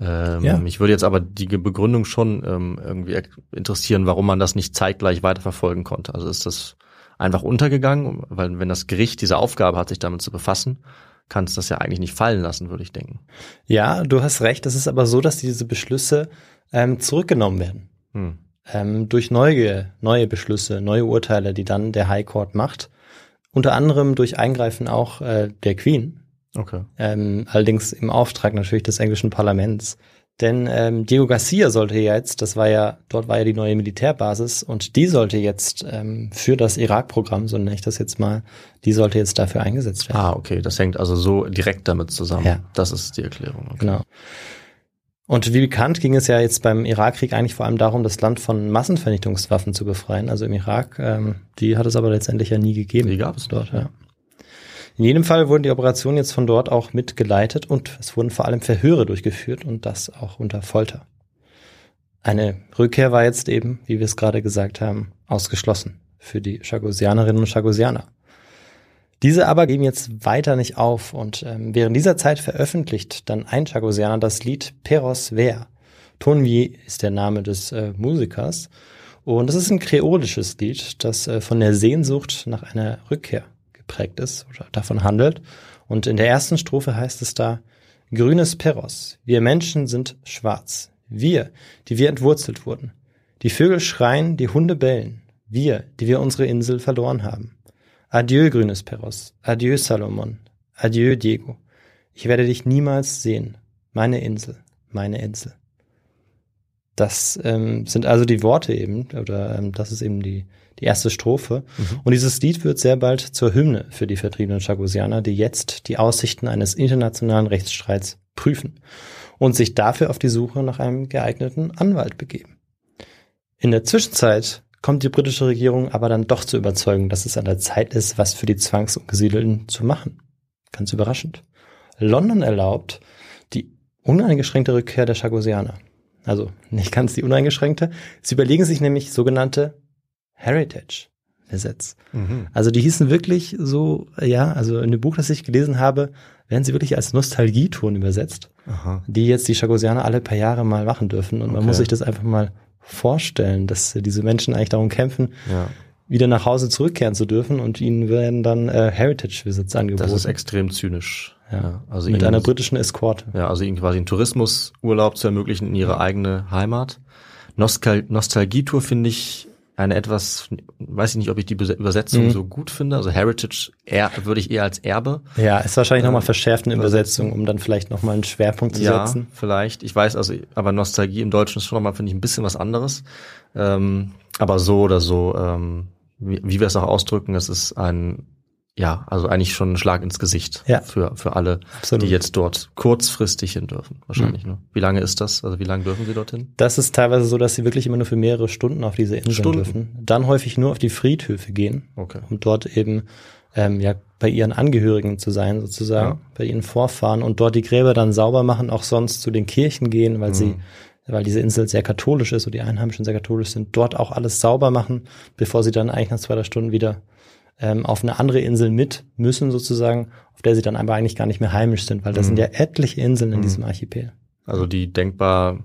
Ähm, Ja. Mich würde jetzt aber die Begründung schon ähm, irgendwie interessieren, warum man das nicht zeitgleich weiterverfolgen konnte. Also ist das einfach untergegangen, weil wenn das Gericht diese Aufgabe hat, sich damit zu befassen, kann es das ja eigentlich nicht fallen lassen, würde ich denken. Ja, du hast recht. Es ist aber so, dass diese Beschlüsse ähm, zurückgenommen werden. Hm. ähm, durch neue, neue Beschlüsse, neue Urteile, die dann der High Court macht. Unter anderem durch Eingreifen auch äh, der Queen, Okay. ähm, allerdings im Auftrag natürlich des englischen Parlaments. Denn ähm, Diego Garcia sollte jetzt, das war ja, dort war ja die neue Militärbasis und die sollte jetzt ähm, für das Irak-Programm, so nenne ich das jetzt mal, die sollte jetzt dafür eingesetzt werden. Ah, okay. Das hängt also so direkt damit zusammen. Ja. Das ist die Erklärung. Okay. Genau. Und wie bekannt ging es ja jetzt beim Irakkrieg eigentlich vor allem darum, das Land von Massenvernichtungswaffen zu befreien. Also im Irak, ähm, die hat es aber letztendlich ja nie gegeben. Die gab es dort, ja. In jedem Fall wurden die Operationen jetzt von dort auch mitgeleitet und es wurden vor allem Verhöre durchgeführt und das auch unter Folter. Eine Rückkehr war jetzt eben, wie wir es gerade gesagt haben, ausgeschlossen für die Chagosianerinnen und Chagosianer. Diese aber geben jetzt weiter nicht auf und ähm, während dieser Zeit veröffentlicht dann ein Chagosianer das Lied Peros Ver. Tonvier ist der Name des äh, Musikers und es ist ein kreolisches Lied, das äh, von der Sehnsucht nach einer Rückkehr geprägt ist oder davon handelt. Und in der ersten Strophe heißt es da, grünes Peros, wir Menschen sind schwarz, wir, die wir entwurzelt wurden. Die Vögel schreien, die Hunde bellen, wir, die wir unsere Insel verloren haben. Adieu, grünes Peros. Adieu, Salomon. Adieu, Diego. Ich werde dich niemals sehen. Meine Insel, meine Insel. Das ähm, sind also die Worte eben, oder ähm, das ist eben die, die erste Strophe. Und dieses Lied wird sehr bald zur Hymne für die vertriebenen Chagosianer, die jetzt die Aussichten eines internationalen Rechtsstreits prüfen und sich dafür auf die Suche nach einem geeigneten Anwalt begeben. In der Zwischenzeit kommt die britische Regierung aber dann doch zur Überzeugung, dass es an der Zeit ist, was für die Zwangsumgesiedelten zu machen. Ganz überraschend. London erlaubt die uneingeschränkte Rückkehr der Chagosianer. Also nicht ganz die uneingeschränkte. Sie überlegen sich nämlich sogenannte Heritage-Gesetz. Mhm. Also die hießen wirklich so, ja, also in dem Buch, das ich gelesen habe, werden sie wirklich als Nostalgietouren übersetzt, Aha. die jetzt die Chagosianer alle paar Jahre mal machen dürfen. Und man Okay. muss sich das einfach mal vorstellen, dass diese Menschen eigentlich darum kämpfen, Ja. wieder nach Hause zurückkehren zu dürfen und ihnen werden dann äh, Heritage-Visits angeboten. Das ist extrem zynisch. Ja. Also mit ihnen- einer britischen Eskorte. Ja, also ihnen quasi einen Tourismusurlaub zu ermöglichen in ihre eigene Heimat. Nostal Nostalgietour finde ich eine etwas, weiß ich nicht, ob ich die Übersetzung Mhm. so gut finde. Also Heritage er, würde ich eher als Erbe. Ja, ist wahrscheinlich nochmal Ähm, verschärft in Übersetzung, um dann vielleicht nochmal einen Schwerpunkt zu Ja, setzen. vielleicht. Ich weiß also, aber Nostalgie im Deutschen ist schon nochmal, finde ich, ein bisschen was anderes. Ähm, aber so oder so, ähm, wie, wie wir es auch ausdrücken, es ist ein, ja, also eigentlich schon ein Schlag ins Gesicht Ja. für, für alle, Absolut. die jetzt dort kurzfristig hin dürfen. Wahrscheinlich, ne? Wie lange ist das? Also wie lange dürfen sie dorthin? Das ist teilweise so, dass sie wirklich immer nur für mehrere Stunden auf diese Inseln Stunden? dürfen. Dann häufig nur auf die Friedhöfe gehen, Okay. um dort eben ähm, ja bei ihren Angehörigen zu sein, sozusagen, Ja. bei ihren Vorfahren und dort die Gräber dann sauber machen, auch sonst zu den Kirchen gehen, weil sie, Mhm. weil diese Insel sehr katholisch ist und die Einheimischen sehr katholisch sind, dort auch alles sauber machen, bevor sie dann eigentlich nach zwei, drei Stunden wieder ähm, auf eine andere Insel mit müssen, sozusagen, auf der sie dann aber eigentlich gar nicht mehr heimisch sind, weil das Mhm. sind ja etliche Inseln in diesem Archipel. Also die denkbar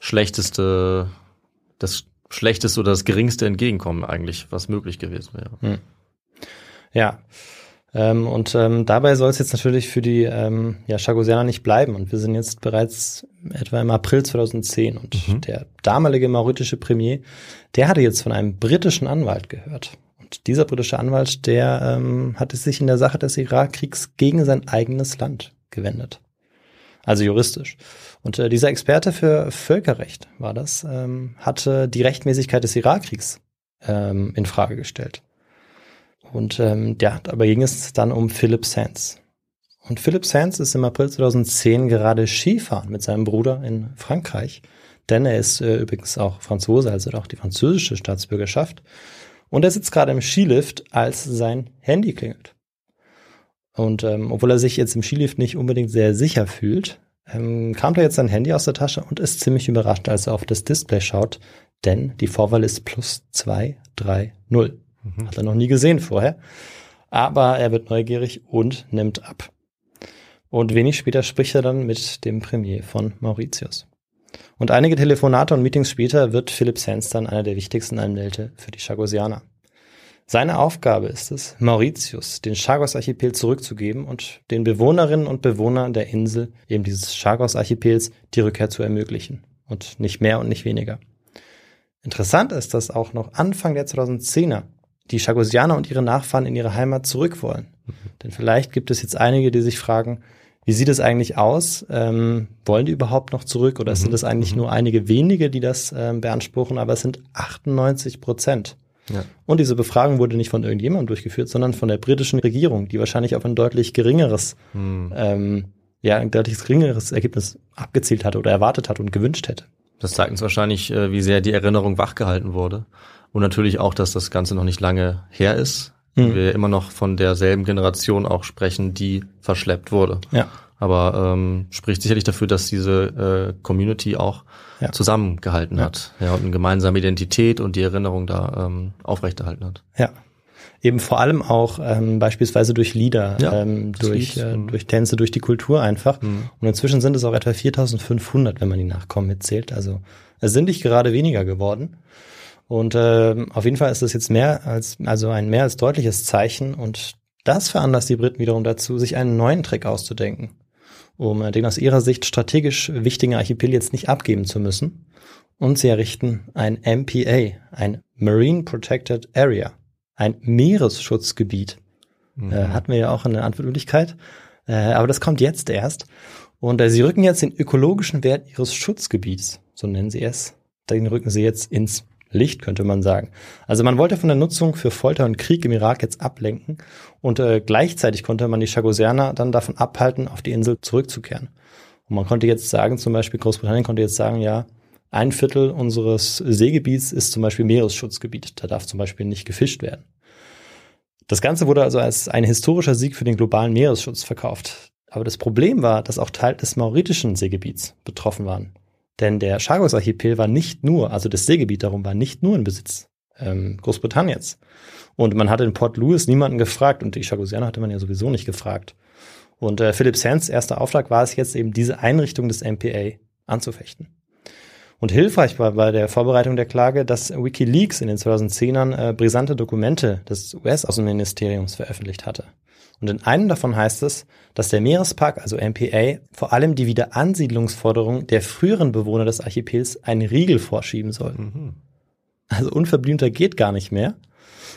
schlechteste, das schlechteste oder das geringste Entgegenkommen eigentlich, was möglich gewesen wäre. Ja. Ähm, und ähm, dabei soll es jetzt natürlich für die ähm, ja, Chagosianer nicht bleiben. Und wir sind jetzt bereits etwa im April 2010. Und Mhm. der damalige mauritische Premier, der hatte jetzt von einem britischen Anwalt gehört. Und dieser britische Anwalt, der ähm, hatte sich in der Sache des Irakkriegs gegen sein eigenes Land gewendet. Also juristisch. Und äh, dieser Experte für Völkerrecht war das, ähm, hatte die Rechtmäßigkeit des Irakkriegs ähm, in Frage gestellt. Und ähm, ja, dabei ging es dann um Philip Sands. Und Philip Sands ist im April 2010 gerade Skifahren mit seinem Bruder in Frankreich, denn er ist äh, übrigens auch Franzose, also auch die französische Staatsbürgerschaft. Und er sitzt gerade im Skilift, als sein Handy klingelt. Und ähm, obwohl er sich jetzt im Skilift nicht unbedingt sehr sicher fühlt, ähm, kam da jetzt sein Handy aus der Tasche und ist ziemlich überrascht, als er auf das Display schaut, denn die Vorwahl ist plus 230. Mhm. Hat er noch nie gesehen vorher. Aber er wird neugierig und nimmt ab. Und wenig später spricht er dann mit dem Premier von Mauritius. Und einige Telefonate und Meetings später wird Philipp Sands dann einer der wichtigsten Anwälte für die Chagosianer. Seine Aufgabe ist es, Mauritius, den Chagos-Archipel zurückzugeben und den Bewohnerinnen und Bewohnern der Insel, eben dieses Chagos-Archipels, die Rückkehr zu ermöglichen. Und nicht mehr und nicht weniger. Interessant ist, dass auch noch Anfang der 2010er die Chagosianer und ihre Nachfahren in ihre Heimat zurück wollen. Mhm. Denn vielleicht gibt es jetzt einige, die sich fragen, wie sieht es eigentlich aus? Ähm, wollen die überhaupt noch zurück oder mhm. sind es eigentlich mhm. nur einige wenige, die das ähm, beanspruchen, aber es sind 98 Prozent. Ja. Und diese Befragung wurde nicht von irgendjemandem durchgeführt, sondern von der britischen Regierung, die wahrscheinlich auf ein deutlich geringeres, mhm. ähm, ja, ein deutlich geringeres Ergebnis abgezielt hatte oder erwartet hat und gewünscht hätte. Das zeigt uns wahrscheinlich, äh, wie sehr die Erinnerung wachgehalten wurde. Und natürlich auch, dass das Ganze noch nicht lange her ist. Mhm. Wir immer noch von derselben Generation auch sprechen, die verschleppt wurde. Ja. Aber ähm, spricht sicherlich dafür, dass diese äh, Community auch ja. zusammengehalten ja. hat. Ja, und eine gemeinsame Identität und die Erinnerung da ähm, aufrechterhalten hat. Ja. Eben vor allem auch ähm, beispielsweise durch Lieder, ja, ähm, durch, äh, mhm. durch Tänze, durch die Kultur einfach. Mhm. Und inzwischen sind es auch etwa 4500, wenn man die Nachkommen mitzählt. Also es sind nicht gerade weniger geworden. Und äh, auf jeden Fall ist das jetzt mehr als, also ein mehr als deutliches Zeichen und das veranlasst die Briten wiederum dazu, sich einen neuen Trick auszudenken, um äh, den aus ihrer Sicht strategisch wichtigen Archipel jetzt nicht abgeben zu müssen. Und sie errichten ein MPA, ein Marine Protected Area, ein Meeresschutzgebiet. Mhm. Äh, hatten wir ja auch in der Antwortmöglichkeit. Äh, aber das kommt jetzt erst. Und äh, sie rücken jetzt den ökologischen Wert ihres Schutzgebiets, so nennen sie es, den rücken sie jetzt ins Licht, könnte man sagen. Also man wollte von der Nutzung für Folter und Krieg im Irak jetzt ablenken und äh, gleichzeitig konnte man die Chagosianer dann davon abhalten, auf die Insel zurückzukehren. Und man konnte jetzt sagen, zum Beispiel Großbritannien konnte jetzt sagen, ja, ein Viertel unseres Seegebiets ist zum Beispiel Meeresschutzgebiet. Da darf zum Beispiel nicht gefischt werden. Das Ganze wurde also als ein historischer Sieg für den globalen Meeresschutz verkauft. Aber das Problem war, dass auch Teil des mauritischen Seegebiets betroffen waren. Denn der Chagos-Archipel war nicht nur, also das Seegebiet darum war nicht nur in Besitz ähm, Großbritanniens. Und man hatte in Port Louis niemanden gefragt und die Chagosianer hatte man ja sowieso nicht gefragt. Und äh, Philip Sands erster Auftrag war es jetzt eben, diese Einrichtung des MPA anzufechten. Und hilfreich war bei der Vorbereitung der Klage, dass WikiLeaks in den 2010ern äh, brisante Dokumente des US-Außenministeriums veröffentlicht hatte. Und in einem davon heißt es, dass der Meerespark, also MPA, vor allem die Wiederansiedlungsforderung der früheren Bewohner des Archipels einen Riegel vorschieben soll. Mhm. Also unverblümter geht gar nicht mehr.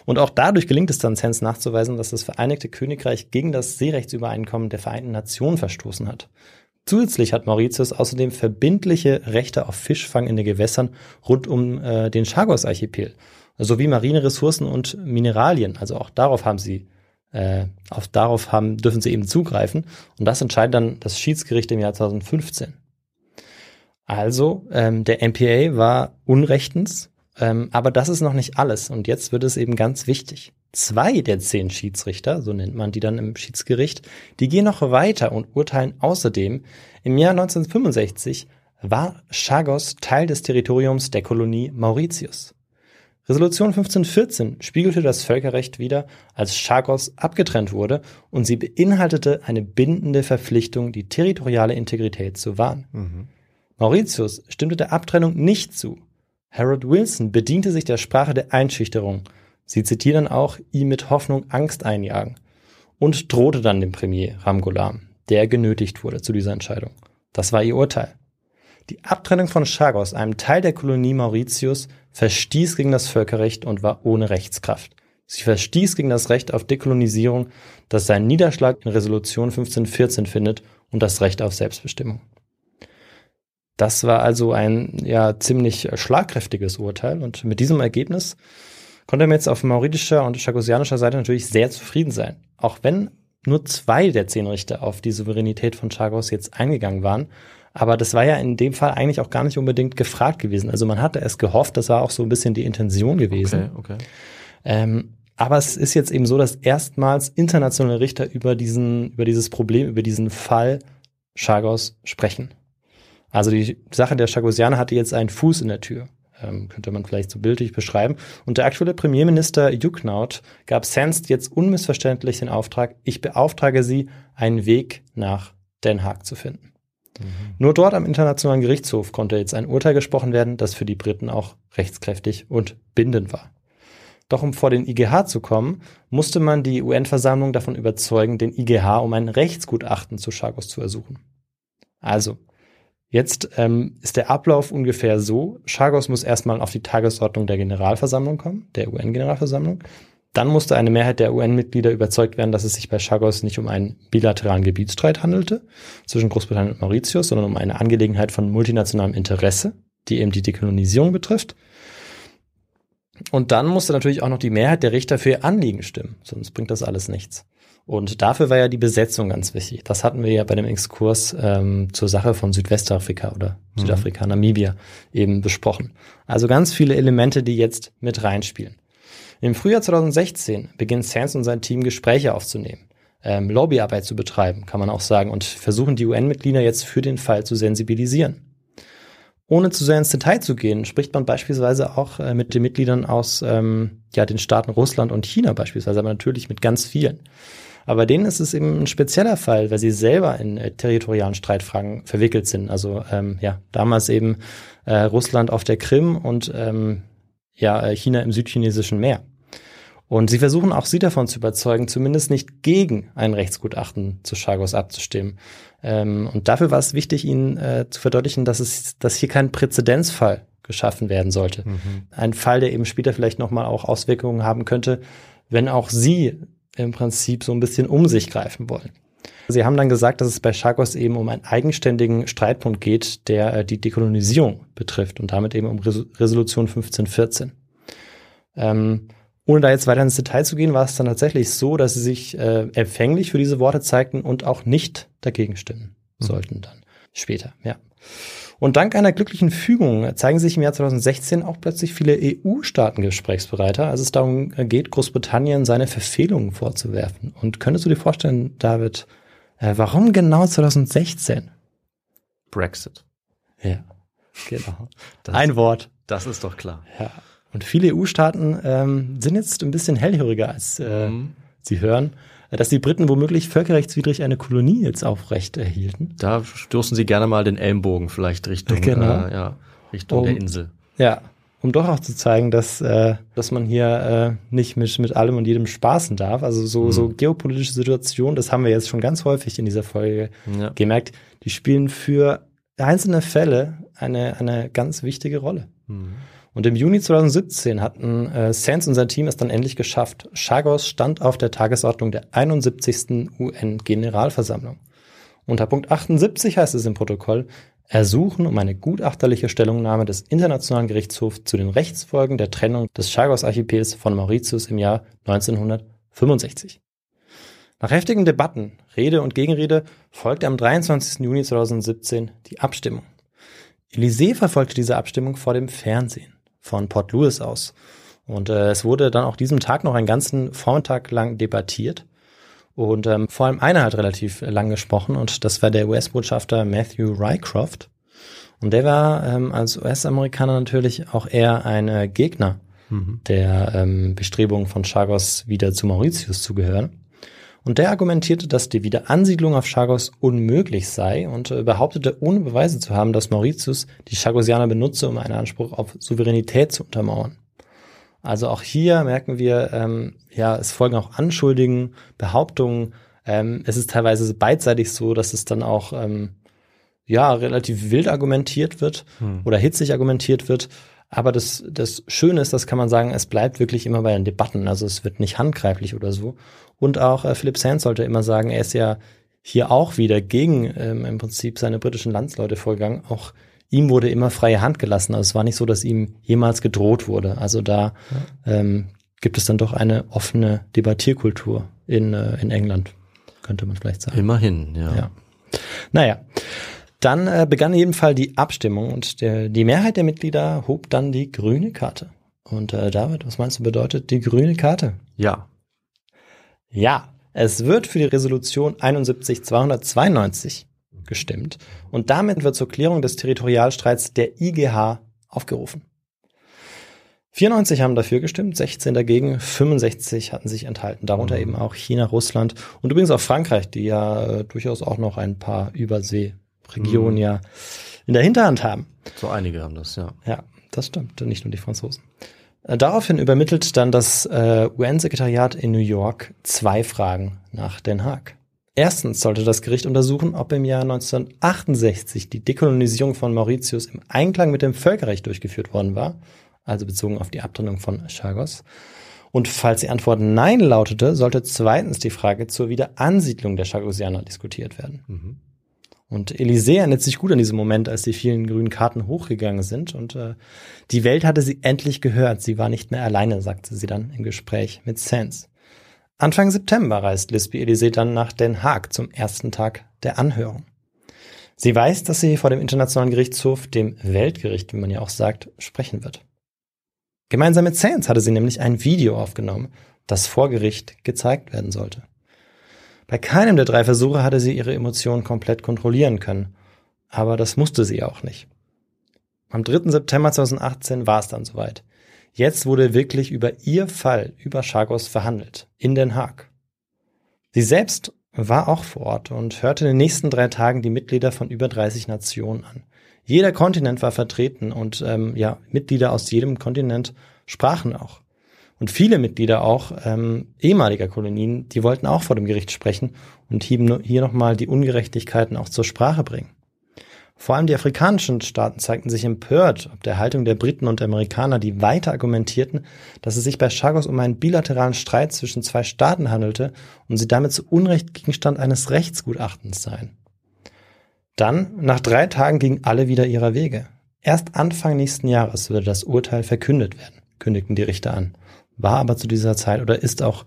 Und auch dadurch gelingt es dann Sens nachzuweisen, dass das Vereinigte Königreich gegen das Seerechtsübereinkommen der Vereinten Nationen verstoßen hat. Zusätzlich hat Mauritius außerdem verbindliche Rechte auf Fischfang in den Gewässern rund um äh, den Chagos-Archipel sowie marine Ressourcen und Mineralien. Also auch darauf haben sie äh, auf, darauf haben, dürfen sie eben zugreifen. Und das entscheidet dann das Schiedsgericht im Jahr 2015. Also, ähm, der MPA war unrechtens, ähm, aber das ist noch nicht alles. Und jetzt wird es eben ganz wichtig. Zwei der zehn Schiedsrichter, so nennt man die dann im Schiedsgericht, die gehen noch weiter und urteilen außerdem, im Jahr 1965 war Chagos Teil des Territoriums der Kolonie Mauritius. Resolution 1514 spiegelte das Völkerrecht wider, als Chagos abgetrennt wurde und sie beinhaltete eine bindende Verpflichtung, die territoriale Integrität zu wahren. Mhm. Mauritius stimmte der Abtrennung nicht zu. Harold Wilson bediente sich der Sprache der Einschüchterung. Sie zitieren auch, ihm mit Hoffnung Angst einjagen und drohte dann dem Premier Ramgolam, der genötigt wurde zu dieser Entscheidung. Das war ihr Urteil. Die Abtrennung von Chagos, einem Teil der Kolonie Mauritius, verstieß gegen das Völkerrecht und war ohne Rechtskraft. Sie verstieß gegen das Recht auf Dekolonisierung, das seinen Niederschlag in Resolution 1514 findet und das Recht auf Selbstbestimmung. Das war also ein ja ziemlich schlagkräftiges Urteil und mit diesem Ergebnis konnte man jetzt auf mauritischer und chagosianischer Seite natürlich sehr zufrieden sein. Auch wenn nur zwei der zehn Richter auf die Souveränität von Chagos jetzt eingegangen waren, aber das war ja in dem Fall eigentlich auch gar nicht unbedingt gefragt gewesen. Also man hatte es gehofft, das war auch so ein bisschen die Intention gewesen. Okay, okay. Ähm, aber es ist jetzt eben so, dass erstmals internationale Richter über diesen, über dieses Problem, über diesen Fall Chagos sprechen. Also die Sache der Chagosianer hatte jetzt einen Fuß in der Tür ähm, könnte man vielleicht so bildlich beschreiben. Und der aktuelle Premierminister Juknaut gab Sands jetzt unmissverständlich den Auftrag, ich beauftrage Sie, einen Weg nach Den Haag zu finden. Mhm. Nur dort am Internationalen Gerichtshof konnte jetzt ein Urteil gesprochen werden, das für die Briten auch rechtskräftig und bindend war. Doch um vor den IGH zu kommen, musste man die UN-Versammlung davon überzeugen, den IGH um ein Rechtsgutachten zu Chagos zu ersuchen. Also, Jetzt ähm, ist der Ablauf ungefähr so. Chagos muss erstmal auf die Tagesordnung der Generalversammlung kommen, der UN-Generalversammlung. Dann musste eine Mehrheit der UN-Mitglieder überzeugt werden, dass es sich bei Chagos nicht um einen bilateralen Gebietsstreit handelte zwischen Großbritannien und Mauritius, sondern um eine Angelegenheit von multinationalem Interesse, die eben die Dekolonisierung betrifft. Und dann musste natürlich auch noch die Mehrheit der Richter für ihr Anliegen stimmen, sonst bringt das alles nichts. Und dafür war ja die Besetzung ganz wichtig. Das hatten wir ja bei dem Exkurs ähm, zur Sache von Südwestafrika oder mhm. Südafrika, Namibia eben besprochen. Also ganz viele Elemente, die jetzt mit reinspielen. Im Frühjahr 2016 beginnt Sands und sein Team Gespräche aufzunehmen, ähm, Lobbyarbeit zu betreiben, kann man auch sagen, und versuchen die UN-Mitglieder jetzt für den Fall zu sensibilisieren. Ohne zu sehr ins Detail zu gehen, spricht man beispielsweise auch äh, mit den Mitgliedern aus ähm, ja, den Staaten Russland und China beispielsweise, aber natürlich mit ganz vielen. Aber denen ist es eben ein spezieller Fall, weil sie selber in äh, territorialen Streitfragen verwickelt sind. Also ähm, ja, damals eben äh, Russland auf der Krim und ähm, ja, äh, China im südchinesischen Meer. Und sie versuchen auch sie davon zu überzeugen, zumindest nicht gegen ein Rechtsgutachten zu Chagos abzustimmen. Ähm, und dafür war es wichtig, ihnen äh, zu verdeutlichen, dass es, dass hier kein Präzedenzfall geschaffen werden sollte. Mhm. Ein Fall, der eben später vielleicht nochmal auch Auswirkungen haben könnte, wenn auch sie im Prinzip so ein bisschen um sich greifen wollen. Sie haben dann gesagt, dass es bei Chagos eben um einen eigenständigen Streitpunkt geht, der äh, die Dekolonisierung betrifft und damit eben um Res Resolution 1514. Ähm, ohne da jetzt weiter ins Detail zu gehen, war es dann tatsächlich so, dass sie sich äh, empfänglich für diese Worte zeigten und auch nicht dagegen stimmen mhm. sollten dann später, ja. Und dank einer glücklichen Fügung zeigen sich im Jahr 2016 auch plötzlich viele EU-Staaten gesprächsbereiter, als es darum geht, Großbritannien seine Verfehlungen vorzuwerfen. Und könntest du dir vorstellen, David, äh, warum genau 2016? Brexit. Ja, genau. Das, Ein Wort. Das ist doch klar. Ja. Und viele EU-Staaten ähm, sind jetzt ein bisschen hellhöriger, als äh, mhm. sie hören dass die Briten womöglich völkerrechtswidrig eine Kolonie jetzt aufrecht erhielten. Da stoßen sie gerne mal den Ellenbogen vielleicht Richtung, genau. äh, ja, Richtung um, der Insel. Ja, um doch auch zu zeigen, dass, äh, dass man hier äh, nicht mit, mit allem und jedem spaßen darf. Also so, mhm. so geopolitische Situationen, das haben wir jetzt schon ganz häufig in dieser Folge ja. gemerkt, die spielen für einzelne Fälle eine, eine ganz wichtige Rolle. Mhm. Und im Juni 2017 hatten äh, Sands und sein Team es dann endlich geschafft. Chagos stand auf der Tagesordnung der 71. UN-Generalversammlung. Unter Punkt 78 heißt es im Protokoll, ersuchen um eine gutachterliche Stellungnahme des Internationalen Gerichtshofs zu den Rechtsfolgen der Trennung des Chagos-Archipels von Mauritius im Jahr 1965. Nach heftigen Debatten, Rede und Gegenrede, folgte am 23. Juni 2017 die Abstimmung. Elysée verfolgte diese Abstimmung vor dem Fernsehen von Port Louis aus. Und äh, es wurde dann auch diesem Tag noch einen ganzen Vormittag lang debattiert. Und ähm, vor allem einer hat relativ lang gesprochen und das war der US-Botschafter Matthew Rycroft. Und der war ähm, als US-Amerikaner natürlich auch eher ein äh, Gegner mhm. der ähm, Bestrebungen von Chagos wieder zu Mauritius zu gehören. Und der argumentierte, dass die Wiederansiedlung auf Chagos unmöglich sei und äh, behauptete, ohne Beweise zu haben, dass Mauritius die Chagosianer benutze, um einen Anspruch auf Souveränität zu untermauern. Also auch hier merken wir, ähm, ja, es folgen auch Anschuldigungen, Behauptungen. Ähm, es ist teilweise beidseitig so, dass es dann auch ähm, ja relativ wild argumentiert wird hm. oder hitzig argumentiert wird. Aber das, das Schöne ist, das kann man sagen, es bleibt wirklich immer bei den Debatten. Also es wird nicht handgreiflich oder so. Und auch äh, Philip Sands sollte immer sagen, er ist ja hier auch wieder gegen ähm, im Prinzip seine britischen Landsleute vorgegangen. Auch ihm wurde immer freie Hand gelassen. Also es war nicht so, dass ihm jemals gedroht wurde. Also da ja. ähm, gibt es dann doch eine offene Debattierkultur in, äh, in England, könnte man vielleicht sagen. Immerhin, ja. ja. Naja. Dann äh, begann in jedem Fall die Abstimmung und der, die Mehrheit der Mitglieder hob dann die grüne Karte. Und äh, David, was meinst du bedeutet die grüne Karte? Ja. Ja, es wird für die Resolution 71-292 gestimmt und damit wird zur Klärung des Territorialstreits der IGH aufgerufen. 94 haben dafür gestimmt, 16 dagegen, 65 hatten sich enthalten, darunter eben auch China, Russland und übrigens auch Frankreich, die ja äh, durchaus auch noch ein paar Überseeregionen Mhm. ja in der Hinterhand haben. So einige haben das, ja. Ja, das stimmt, nicht nur die Franzosen. Äh, Daraufhin übermittelt dann das äh, UN-Sekretariat in New York zwei Fragen nach Den Haag. Erstens sollte das Gericht untersuchen, ob im Jahr 1968 die Dekolonisierung von Mauritius im Einklang mit dem Völkerrecht durchgeführt worden war, also bezogen auf die Abtrennung von Chagos. Und falls die Antwort Nein lautete, sollte zweitens die Frage zur Wiederansiedlung der Chagosianer diskutiert werden. Mhm. Und Élysée erinnert sich gut an diesen Moment, als die vielen grünen Karten hochgegangen sind. Und äh, die Welt hatte sie endlich gehört. Sie war nicht mehr alleine, sagte sie dann im Gespräch mit Sands. Anfang September reist Lisby Élysée dann nach Den Haag zum ersten Tag der Anhörung. Sie weiß, dass sie vor dem Internationalen Gerichtshof, dem Weltgericht, wie man ja auch sagt, sprechen wird. Gemeinsam mit Sands hatte sie nämlich ein Video aufgenommen, das vor Gericht gezeigt werden sollte. Bei keinem der drei Versuche hatte sie ihre Emotionen komplett kontrollieren können. Aber das musste sie auch nicht. Am 3. September 2018 war es dann soweit. Jetzt wurde wirklich über ihr Fall, über Chagos verhandelt. In Den Haag. Sie selbst war auch vor Ort und hörte in den nächsten drei Tagen die Mitglieder von über 30 Nationen an. Jeder Kontinent war vertreten und ähm, ja, Mitglieder aus jedem Kontinent sprachen auch. Und viele Mitglieder auch ähm, ehemaliger Kolonien, die wollten auch vor dem Gericht sprechen und hier, nochmal die Ungerechtigkeiten auch zur Sprache bringen. Vor allem die afrikanischen Staaten zeigten sich empört ob der Haltung der Briten und Amerikaner, die weiter argumentierten, dass es sich bei Chagos um einen bilateralen Streit zwischen zwei Staaten handelte und sie damit zu Unrecht Gegenstand eines Rechtsgutachtens seien. Dann, nach drei Tagen, gingen alle wieder ihrer Wege. Erst Anfang nächsten Jahres würde das Urteil verkündet werden, kündigten die Richter an. War aber zu dieser Zeit oder ist auch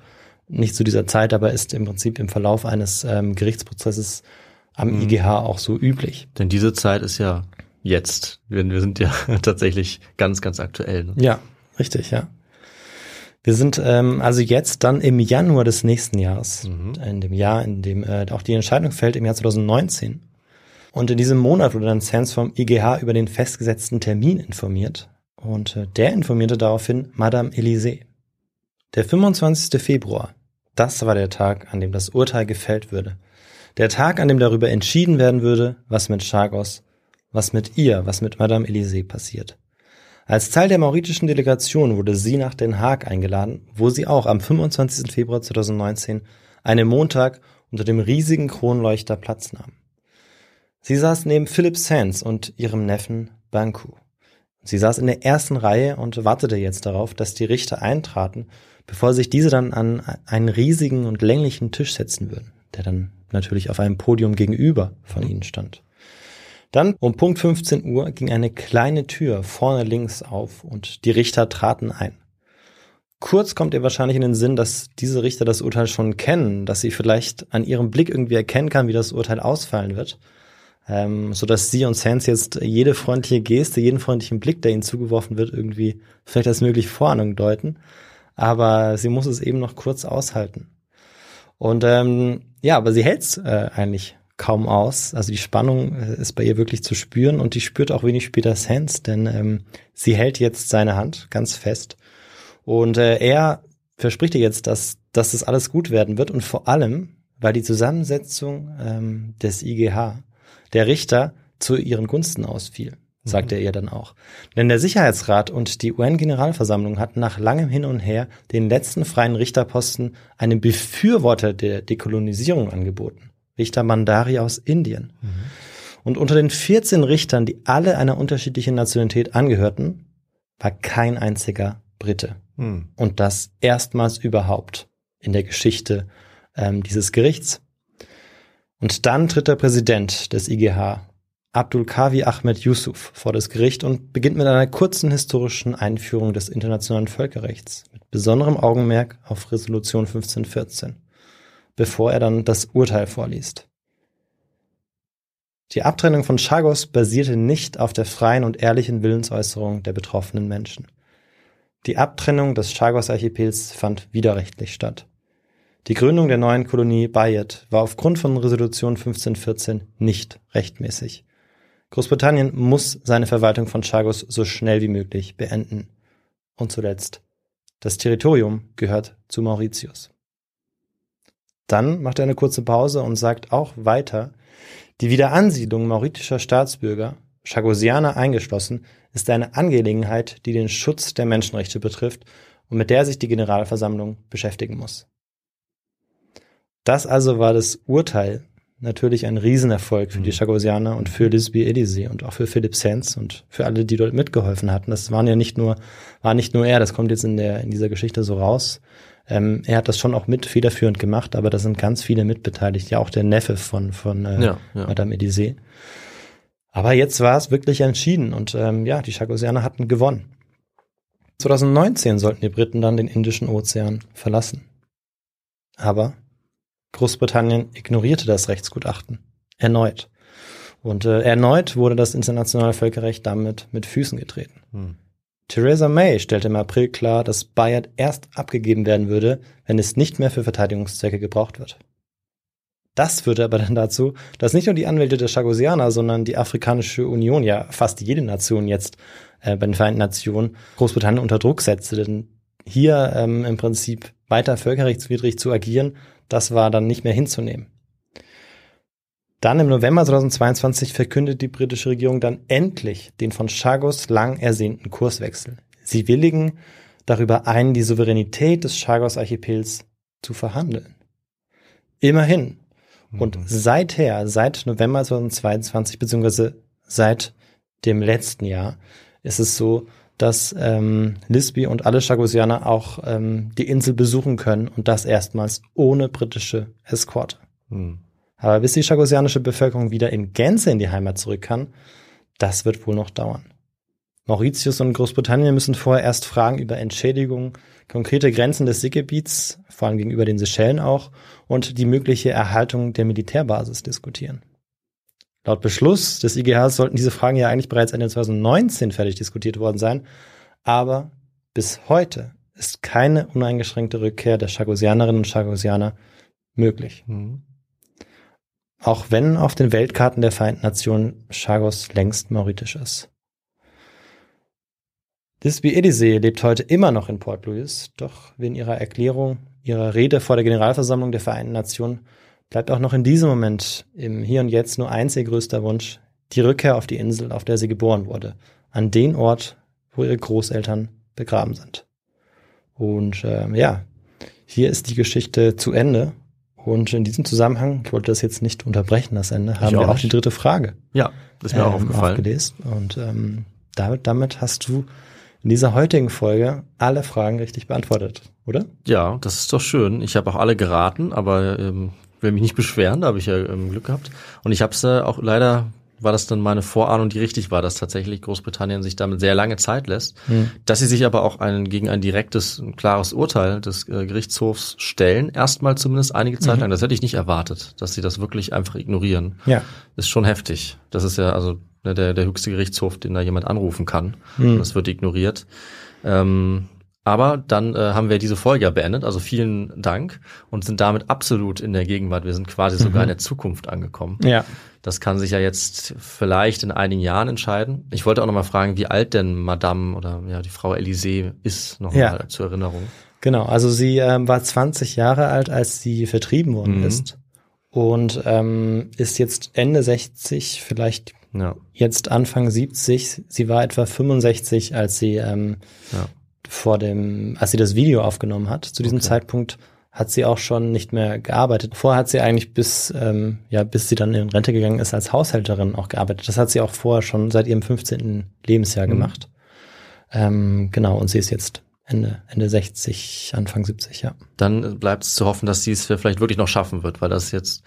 nicht zu dieser Zeit, aber ist im Prinzip im Verlauf eines ähm, Gerichtsprozesses am Mhm. IGH auch so üblich. Denn diese Zeit ist ja jetzt. Wir, wir sind ja [laughs] tatsächlich ganz, ganz aktuell. Ne? Ja, richtig, ja. Wir sind ähm, also jetzt dann im Januar des nächsten Jahres, Mhm. in dem Jahr, in dem äh, auch die Entscheidung fällt, im Jahr 2019. Und in diesem Monat wurde dann Sands vom IGH über den festgesetzten Termin informiert. Und äh, der informierte daraufhin Madame Élysée. Der 25. Februar, das war der Tag, an dem das Urteil gefällt würde. Der Tag, an dem darüber entschieden werden würde, was mit Chagos, was mit ihr, was mit Madame Élysée passiert. Als Teil der mauritischen Delegation wurde sie nach Den Haag eingeladen, wo sie auch am 25. Februar 2019, einem Montag, unter dem riesigen Kronleuchter Platz nahm. Sie saß neben Philip Sands und ihrem Neffen Banku. Sie saß in der ersten Reihe und wartete jetzt darauf, dass die Richter eintraten, bevor sich diese dann an einen riesigen und länglichen Tisch setzen würden, der dann natürlich auf einem Podium gegenüber von ihnen stand. Dann um Punkt 15 Uhr ging eine kleine Tür vorne links auf und die Richter traten ein. Kurz kommt ihr wahrscheinlich in den Sinn, dass diese Richter das Urteil schon kennen, dass sie vielleicht an ihrem Blick irgendwie erkennen kann, wie das Urteil ausfallen wird, ähm, so dass sie und Sans jetzt jede freundliche Geste, jeden freundlichen Blick, der ihnen zugeworfen wird, irgendwie vielleicht als mögliche Vorahnung deuten. Aber sie muss es eben noch kurz aushalten. Und ähm, ja, aber sie hält's äh, eigentlich kaum aus. Also die Spannung äh, ist bei ihr wirklich zu spüren und die spürt auch wenig später Sans, denn ähm, sie hält jetzt seine Hand ganz fest und äh, er verspricht ihr jetzt, dass, dass das alles gut werden wird und vor allem, weil die Zusammensetzung ähm, des IGH, der Richter, zu ihren Gunsten ausfiel, sagt er ihr dann auch. Denn der Sicherheitsrat und die UN-Generalversammlung hatten nach langem Hin und Her den letzten freien Richterposten einem Befürworter der Dekolonisierung angeboten. Richter Mandari aus Indien. Und unter den 14 Richtern, die alle einer unterschiedlichen Nationalität angehörten, war kein einziger Brite. Hm. Und das erstmals überhaupt in der Geschichte ähm, dieses Gerichts. Und dann tritt der Präsident des IGH, Abdul Kavi Ahmed Yusuf, vor das Gericht und beginnt mit einer kurzen historischen Einführung des internationalen Völkerrechts, mit besonderem Augenmerk auf Resolution 1514, bevor er dann das Urteil vorliest. Die Abtrennung von Chagos basierte nicht auf der freien und ehrlichen Willensäußerung der betroffenen Menschen. Die Abtrennung des Chagos-Archipels fand widerrechtlich statt. Die Gründung der neuen Kolonie Bayet war aufgrund von Resolution 1514 nicht rechtmäßig. Großbritannien muss seine Verwaltung von Chagos so schnell wie möglich beenden. Und zuletzt, das Territorium gehört zu Mauritius. Dann macht er eine kurze Pause und sagt auch weiter, die Wiederansiedlung mauritischer Staatsbürger, Chagosianer eingeschlossen, ist eine Angelegenheit, die den Schutz der Menschenrechte betrifft und mit der sich die Generalversammlung beschäftigen muss. Das also war das Urteil natürlich ein Riesenerfolg für die mhm. Chagosianer und für Lisby Elysee und auch für Philipp Sands und für alle, die dort mitgeholfen hatten. Das waren ja nicht nur, war nicht nur er, das kommt jetzt in der, in dieser Geschichte so raus. Ähm, er hat das schon auch mit federführend gemacht, aber da sind ganz viele mitbeteiligt, ja auch der Neffe von, von äh, ja, ja. Madame Elysee. Aber jetzt war es wirklich entschieden und ähm, ja, die Chagosianer hatten gewonnen. 2019 sollten die Briten dann den Indischen Ozean verlassen. Aber Großbritannien ignorierte das Rechtsgutachten. Erneut. Und äh, erneut wurde das internationale Völkerrecht damit mit Füßen getreten. Hm. Theresa May stellte im April klar, dass Bayard erst abgegeben werden würde, wenn es nicht mehr für Verteidigungszwecke gebraucht wird. Das führte aber dann dazu, dass nicht nur die Anwälte der Chagosianer, sondern die Afrikanische Union, ja fast jede Nation jetzt äh, bei den Vereinten Nationen, Großbritannien unter Druck setzte. Denn hier ähm, im Prinzip weiter völkerrechtswidrig zu agieren, das war dann nicht mehr hinzunehmen. Dann im November 2022 verkündet die britische Regierung dann endlich den von Chagos lang ersehnten Kurswechsel. Sie willigen darüber ein, die Souveränität des Chagos-Archipels zu verhandeln. Immerhin. Und mhm. seither, seit November 2022, beziehungsweise seit dem letzten Jahr, ist es so, dass ähm, Lisby und alle Chagosianer auch ähm, die Insel besuchen können und das erstmals ohne britische Eskorte. Hm. Aber bis die chagosianische Bevölkerung wieder in Gänze in die Heimat zurück kann, das wird wohl noch dauern. Mauritius und Großbritannien müssen vorher erst Fragen über Entschädigung, konkrete Grenzen des Seegebiets, vor allem gegenüber den Seychellen auch, und die mögliche Erhaltung der Militärbasis diskutieren. Laut Beschluss des IGH sollten diese Fragen ja eigentlich bereits Ende 2019 fertig diskutiert worden sein. Aber bis heute ist keine uneingeschränkte Rückkehr der Chagosianerinnen und Chagosianer möglich. Mhm. Auch wenn auf den Weltkarten der Vereinten Nationen Chagos längst mauritisch ist. Lisby Edisee lebt heute immer noch in Port Louis, doch wie in ihrer Erklärung, ihrer Rede vor der Generalversammlung der Vereinten Nationen bleibt auch noch in diesem Moment im Hier und Jetzt nur eins ihr größter Wunsch, die Rückkehr auf die Insel, auf der sie geboren wurde, an den Ort, wo ihre Großeltern begraben sind. Und äh, ja, hier ist die Geschichte zu Ende. Und in diesem Zusammenhang, ich wollte das jetzt nicht unterbrechen, das Ende, ich haben auch wir auch die dritte Frage. Ja, das ist mir ähm, auch aufgefallen. Aufgelesen. Und ähm, damit, damit hast du in dieser heutigen Folge alle Fragen richtig beantwortet, oder? Ja, das ist doch schön. Ich habe auch alle geraten, aber ähm, will mich nicht beschweren, da habe ich ja ähm, Glück gehabt. Und ich habe es äh, auch leider war das dann meine Vorahnung, die richtig war, dass tatsächlich Großbritannien sich damit sehr lange Zeit lässt, mhm. dass sie sich aber auch ein, gegen ein direktes, ein klares Urteil des äh, Gerichtshofs stellen, erstmal zumindest einige Zeit mhm. lang. Das hätte ich nicht erwartet, dass sie das wirklich einfach ignorieren. Ja. Ist schon heftig. Das ist ja also ne, der, der höchste Gerichtshof, den da jemand anrufen kann. Mhm. das wird ignoriert. Ähm, aber dann äh, haben wir diese Folge ja beendet, also vielen Dank und sind damit absolut in der Gegenwart. Wir sind quasi sogar in mhm. der Zukunft angekommen. Ja. Das kann sich ja jetzt vielleicht in einigen Jahren entscheiden. Ich wollte auch noch mal fragen, wie alt denn Madame oder ja die Frau Elysée ist, noch ja. zur Erinnerung. Genau, also sie ähm, war 20 Jahre alt, als sie vertrieben worden mhm. ist und ähm, ist jetzt Ende 60, vielleicht ja. jetzt Anfang 70. Sie war etwa 65, als sie ähm, ja vor dem, als sie das Video aufgenommen hat. Zu diesem okay. Zeitpunkt hat sie auch schon nicht mehr gearbeitet. Vorher hat sie eigentlich bis, ähm, ja, bis sie dann in Rente gegangen ist, als Haushälterin auch gearbeitet. Das hat sie auch vorher schon seit ihrem 15. Lebensjahr mhm. gemacht. Ähm, genau, und sie ist jetzt Ende, Ende 60, Anfang 70, ja. Dann bleibt es zu hoffen, dass sie es vielleicht wirklich noch schaffen wird, weil das jetzt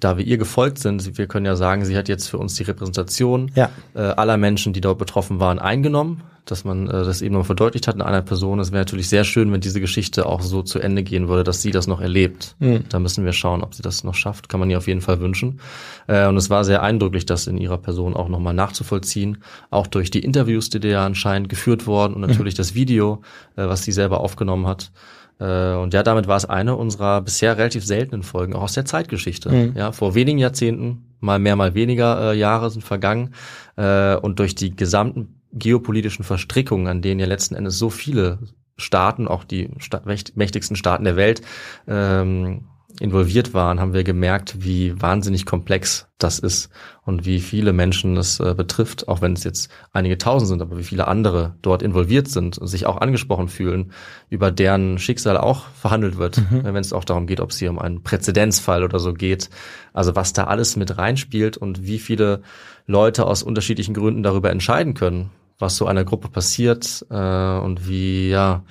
da wir ihr gefolgt sind, wir können ja sagen, sie hat jetzt für uns die Repräsentation Ja. äh, aller Menschen, die dort betroffen waren, eingenommen, dass man äh, das eben noch verdeutlicht hat in einer Person. Es wäre natürlich sehr schön, wenn diese Geschichte auch so zu Ende gehen würde, dass sie das noch erlebt. Mhm. Da müssen wir schauen, ob sie das noch schafft. Kann man ihr auf jeden Fall wünschen. Äh, und es war sehr eindrücklich, das in ihrer Person auch nochmal nachzuvollziehen. Auch durch die Interviews, die da anscheinend geführt worden und natürlich das Video, äh, was sie selber aufgenommen hat. Äh, Und ja, damit war es eine unserer bisher relativ seltenen Folgen, auch aus der Zeitgeschichte. Mhm. Ja, vor wenigen Jahrzehnten, mal mehr, mal weniger äh, Jahre sind vergangen. Äh, und durch die gesamten geopolitischen Verstrickungen, an denen ja letzten Endes so viele Staaten, auch die sta mächtigsten Staaten der Welt, ähm, involviert waren, haben wir gemerkt, wie wahnsinnig komplex das ist und wie viele Menschen es äh, betrifft, auch wenn es jetzt einige tausend sind, aber wie viele andere dort involviert sind und sich auch angesprochen fühlen, über deren Schicksal auch verhandelt wird, äh, wenn es auch darum geht, ob es hier um einen Präzedenzfall oder so geht. Also was da alles mit reinspielt und wie viele Leute aus unterschiedlichen Gründen darüber entscheiden können, was so einer Gruppe passiert äh, und wie ja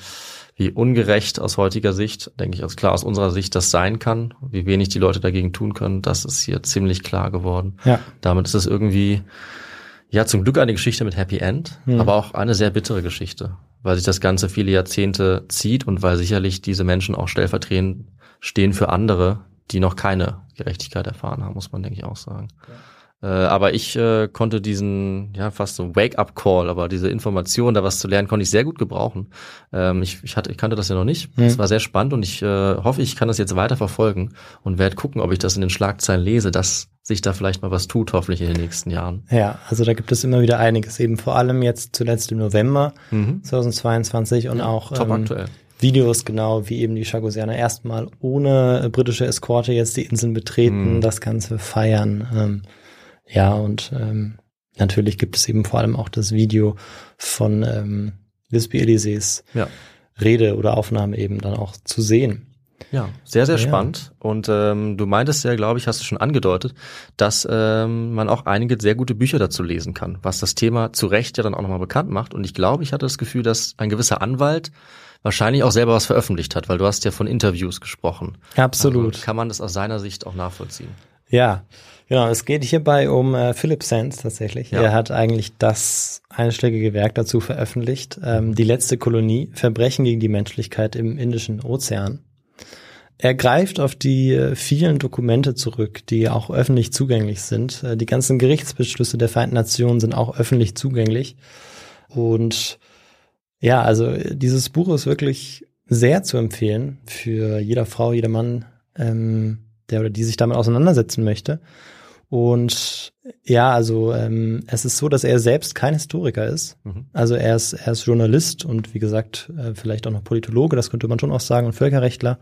wie ungerecht aus heutiger Sicht, denke ich, als klar aus unserer Sicht das sein kann, wie wenig die Leute dagegen tun können, das ist hier ziemlich klar geworden. Ja. Damit ist es irgendwie, ja, zum Glück eine Geschichte mit Happy End, Hm. aber auch eine sehr bittere Geschichte, weil sich das Ganze viele Jahrzehnte zieht und weil sicherlich diese Menschen auch stellvertretend stehen für andere, die noch keine Gerechtigkeit erfahren haben, muss man, denke ich, auch sagen. Äh, aber ich äh, konnte diesen, ja, fast so Wake-up-Call, aber diese Information, da was zu lernen, konnte ich sehr gut gebrauchen. Ähm, ich, ich, hatte, ich kannte das ja noch nicht. Es war sehr spannend und ich äh, hoffe, ich kann das jetzt weiter verfolgen und werde gucken, ob ich das in den Schlagzeilen lese, dass sich da vielleicht mal was tut, hoffentlich in den nächsten Jahren. Ja, also da gibt es immer wieder einiges, eben vor allem jetzt zuletzt im November 2022 und auch Top ähm, aktuell. Videos genau, wie eben die Chagosianer erstmal ohne britische Eskorte jetzt die Inseln betreten, Mhm. das Ganze feiern. Ähm, ja, und ähm, natürlich gibt es eben vor allem auch das Video von ähm, Lisby Elisees Ja. Rede oder Aufnahme eben dann auch zu sehen. Ja, sehr, sehr Ja. spannend. Und ähm, du meintest ja, glaube ich, hast du schon angedeutet, dass ähm, man auch einige sehr gute Bücher dazu lesen kann, was das Thema zu Recht ja dann auch nochmal bekannt macht. Und ich glaube, ich hatte das Gefühl, dass ein gewisser Anwalt wahrscheinlich auch selber was veröffentlicht hat, weil du hast ja von Interviews gesprochen. Absolut. Also kann man das aus seiner Sicht auch nachvollziehen. Ja, genau. Es geht hierbei um äh, Philip Sands tatsächlich. Ja. Er hat eigentlich das einschlägige Werk dazu veröffentlicht. Ähm, die letzte Kolonie, Verbrechen gegen die Menschlichkeit im Indischen Ozean. Er greift auf die äh, vielen Dokumente zurück, die auch öffentlich zugänglich sind. Äh, die ganzen Gerichtsbeschlüsse der Vereinten Nationen sind auch öffentlich zugänglich. Und ja, also dieses Buch ist wirklich sehr zu empfehlen für jeder Frau, jeder Mann, ähm, der oder die sich damit auseinandersetzen möchte. Und ja, also ähm, es ist so, dass er selbst kein Historiker ist. Mhm. Also er ist, er ist Journalist und wie gesagt, äh, vielleicht auch noch Politologe, das könnte man schon auch sagen, und Völkerrechtler.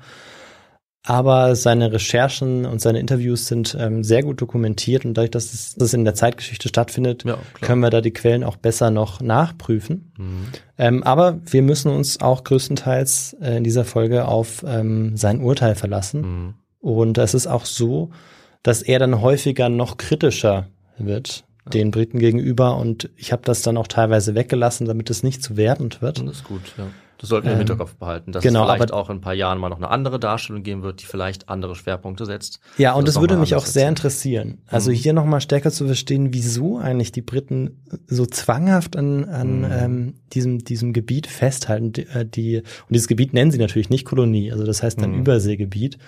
Aber seine Recherchen und seine Interviews sind ähm, sehr gut dokumentiert und dadurch, dass es, dass es in der Zeitgeschichte stattfindet, Ja, können wir da die Quellen auch besser noch nachprüfen. Mhm. Ähm, aber wir müssen uns auch größtenteils äh, in dieser Folge auf ähm, sein Urteil verlassen. Mhm. Und es ist auch so, dass er dann häufiger noch kritischer wird den Briten gegenüber. Und ich habe das dann auch teilweise weggelassen, damit es nicht zu wertend wird. Das ist gut, ja. Das sollten wir im Ähm, Hinterkopf behalten, dass genau, es vielleicht aber- auch in ein paar Jahren mal noch eine andere Darstellung geben wird, die vielleicht andere Schwerpunkte setzt. Ja, und Das das würde mich auch sehr interessieren. Also Mhm. hier nochmal stärker zu verstehen, wieso eigentlich die Briten so zwanghaft an, an Mhm. ähm, diesem, diesem Gebiet festhalten. Die, äh, die, und dieses Gebiet nennen sie natürlich nicht Kolonie, also das heißt dann Mhm. Überseegebiet.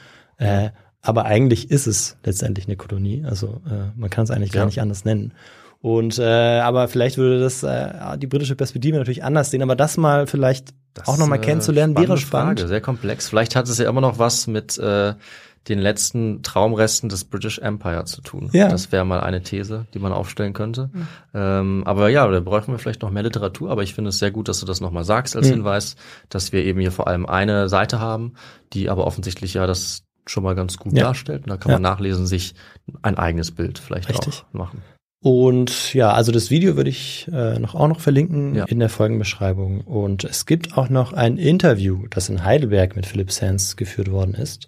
Äh, aber eigentlich ist es letztendlich eine Kolonie. Also äh, man kann es eigentlich gar Ja. nicht anders nennen. Und äh, aber vielleicht würde das äh, die britische Perspektive natürlich anders sehen. Aber das mal vielleicht Das auch nochmal eine kennenzulernen, wäre spannend. Frage, sehr komplex. Vielleicht hat es ja immer noch was mit äh, den letzten Traumresten des British Empire zu tun. Ja. Das wäre mal eine These, die man aufstellen könnte. Ähm, aber ja, da bräuchten wir vielleicht noch mehr Literatur. Aber ich finde es sehr gut, dass du das nochmal sagst als Mhm. Hinweis, dass wir eben hier vor allem eine Seite haben, die aber offensichtlich ja das schon mal ganz gut Ja. darstellt. Und da kann Ja. man nachlesen, sich ein eigenes Bild vielleicht Richtig. auch machen. Und ja, also das Video würde ich äh, noch auch noch verlinken Ja. in der Folgenbeschreibung. Und es gibt auch noch ein Interview, das in Heidelberg mit Philipp Sands geführt worden ist,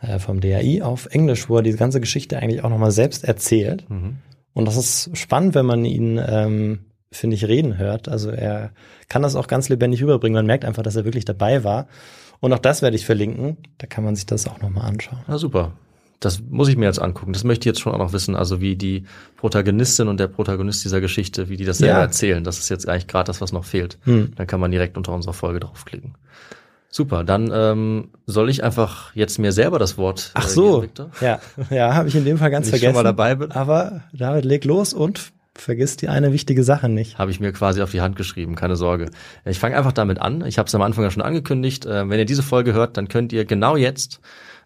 äh, vom DAI auf Englisch, wo er diese ganze Geschichte eigentlich auch nochmal selbst erzählt. Mhm. Und das ist spannend, wenn man ihn, ähm, finde ich, reden hört. Also er kann das auch ganz lebendig rüberbringen. Man merkt einfach, dass er wirklich dabei war. Und auch das werde ich verlinken. Da kann man sich das auch nochmal anschauen. Na super. Das muss ich mir jetzt angucken. Das möchte ich jetzt schon auch noch wissen. Also wie die Protagonistin und der Protagonist dieser Geschichte, wie die das selber Ja. erzählen. Das ist jetzt eigentlich gerade das, was noch fehlt. Hm. Dann kann man direkt unter unserer Folge draufklicken. Super, dann ähm, soll ich einfach jetzt mir selber das Wort Ach äh, so, geben, Victor? ja, ja, habe ich in dem Fall ganz Wenn ich vergessen. schon mal dabei bin. Aber David, leg los und vergiss die eine wichtige Sache nicht. Habe ich mir quasi auf die Hand geschrieben, keine Sorge. Ich fange einfach damit an. Ich habe es am Anfang ja schon angekündigt. Äh, Wenn ihr diese Folge hört, dann könnt ihr genau jetzt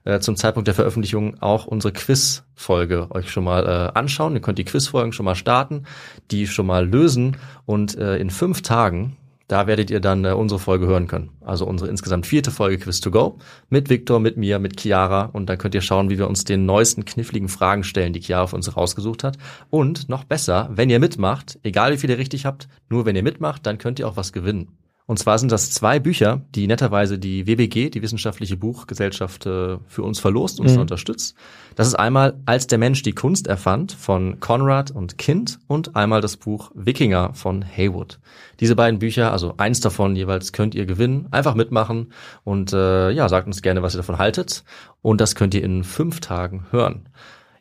äh, zum Zeitpunkt der Veröffentlichung auch unsere Quiz-Folge euch schon mal äh, anschauen. Ihr könnt die Quiz-Folgen schon mal starten, die schon mal lösen und in fünf Tagen da werdet ihr dann äh, unsere Folge hören können. Also unsere insgesamt vierte Folge Quiz to Go mit Victor, mit mir, mit Chiara. Und dann könnt ihr schauen, wie wir uns den neuesten kniffligen Fragen stellen, die Chiara für uns rausgesucht hat. Und noch besser, wenn ihr mitmacht, egal wie viel ihr richtig habt, nur wenn ihr mitmacht, dann könnt ihr auch was gewinnen. Und zwar sind das zwei Bücher, die netterweise die WBG, die Wissenschaftliche Buchgesellschaft, äh, für uns verlost, uns Mhm. unterstützt. Das ist einmal Als der Mensch die Kunst erfand von Conrad und Kind und einmal das Buch Wikinger von Haywood. Diese beiden Bücher, also eins davon jeweils, könnt ihr gewinnen. Einfach mitmachen und äh, ja, sagt uns gerne, was ihr davon haltet. Und das könnt ihr in fünf Tagen hören.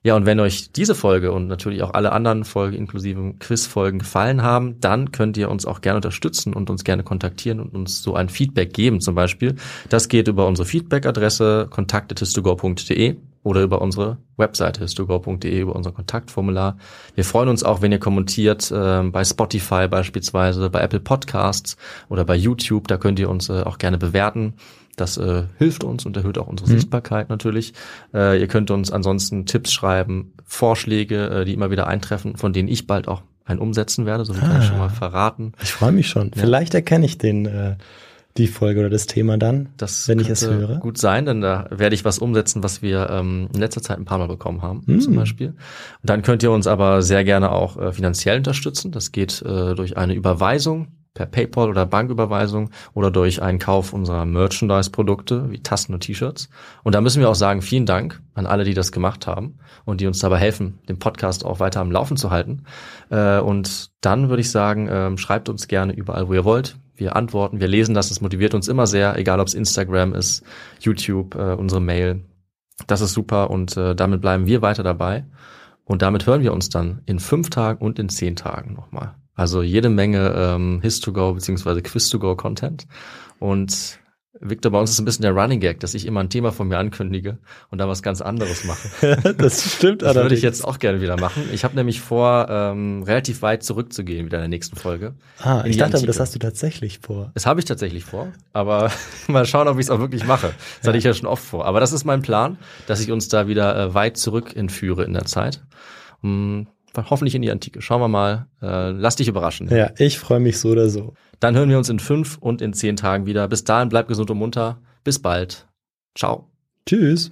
Ja, und wenn euch diese Folge und natürlich auch alle anderen Folgen inklusive Quizfolgen gefallen haben, dann könnt ihr uns auch gerne unterstützen und uns gerne kontaktieren und uns so ein Feedback geben zum Beispiel. Das geht über unsere Feedback-Adresse kontakt.histogo.de oder über unsere Webseite histogo.de, über unser Kontaktformular. Wir freuen uns auch, wenn ihr kommentiert äh, bei Spotify beispielsweise, bei Apple Podcasts oder bei YouTube. Da könnt ihr uns äh, auch gerne bewerten. Das äh, hilft uns und erhöht auch unsere Sichtbarkeit natürlich. Äh, ihr könnt uns ansonsten Tipps schreiben, Vorschläge, äh, die immer wieder eintreffen, von denen ich bald auch einen umsetzen werde. So viel kann ich schon mal verraten. Ich freue mich schon. Vielleicht erkenne ich den, äh, die Folge oder das Thema dann, Das wenn ich es höre. gut sein, denn da werde ich was umsetzen, was wir ähm, in letzter Zeit ein paar Mal bekommen haben, Hm. zum Beispiel. Und dann könnt ihr uns aber sehr gerne auch äh, finanziell unterstützen. Das geht äh, durch eine Überweisung per PayPal oder Banküberweisung oder durch einen Kauf unserer Merchandise-Produkte wie Tassen und T-Shirts. Und da müssen wir auch sagen, vielen Dank an alle, die das gemacht haben und die uns dabei helfen, den Podcast auch weiter am Laufen zu halten. Äh, und dann würde ich sagen, ähm, schreibt uns gerne überall, wo ihr wollt. Wir antworten, wir lesen das, es motiviert uns immer sehr, egal ob es Instagram ist, YouTube, äh, unsere Mail. Das ist super und äh, damit bleiben wir weiter dabei. Und damit hören wir uns dann in fünf Tagen und in zehn Tagen nochmal. Also jede Menge ähm, His2Go bzw. Quiz2Go-Content. Und Victor, bei uns ist ein bisschen der Running Gag, dass ich immer ein Thema von mir ankündige und dann was ganz anderes mache. [laughs] das stimmt Das würde ich jetzt auch gerne wieder machen. Ich habe nämlich vor, ähm, relativ weit zurückzugehen wieder in der nächsten Folge. Ah, ich dachte aber, Antike. das hast du tatsächlich vor. Das habe ich tatsächlich vor, aber [laughs] mal schauen, ob ich es auch wirklich mache. Das hatte ich ja schon oft vor. Aber das ist mein Plan, dass ich uns da wieder äh, weit zurück entführe in der Zeit. Hm, hoffentlich in die Antike. Schauen wir mal. Äh, lass dich überraschen. Ja, ich freue mich so oder so. Dann hören wir uns in fünf und in zehn Tagen wieder. Bis dahin, bleibt gesund und munter. Bis bald. Ciao. Tschüss.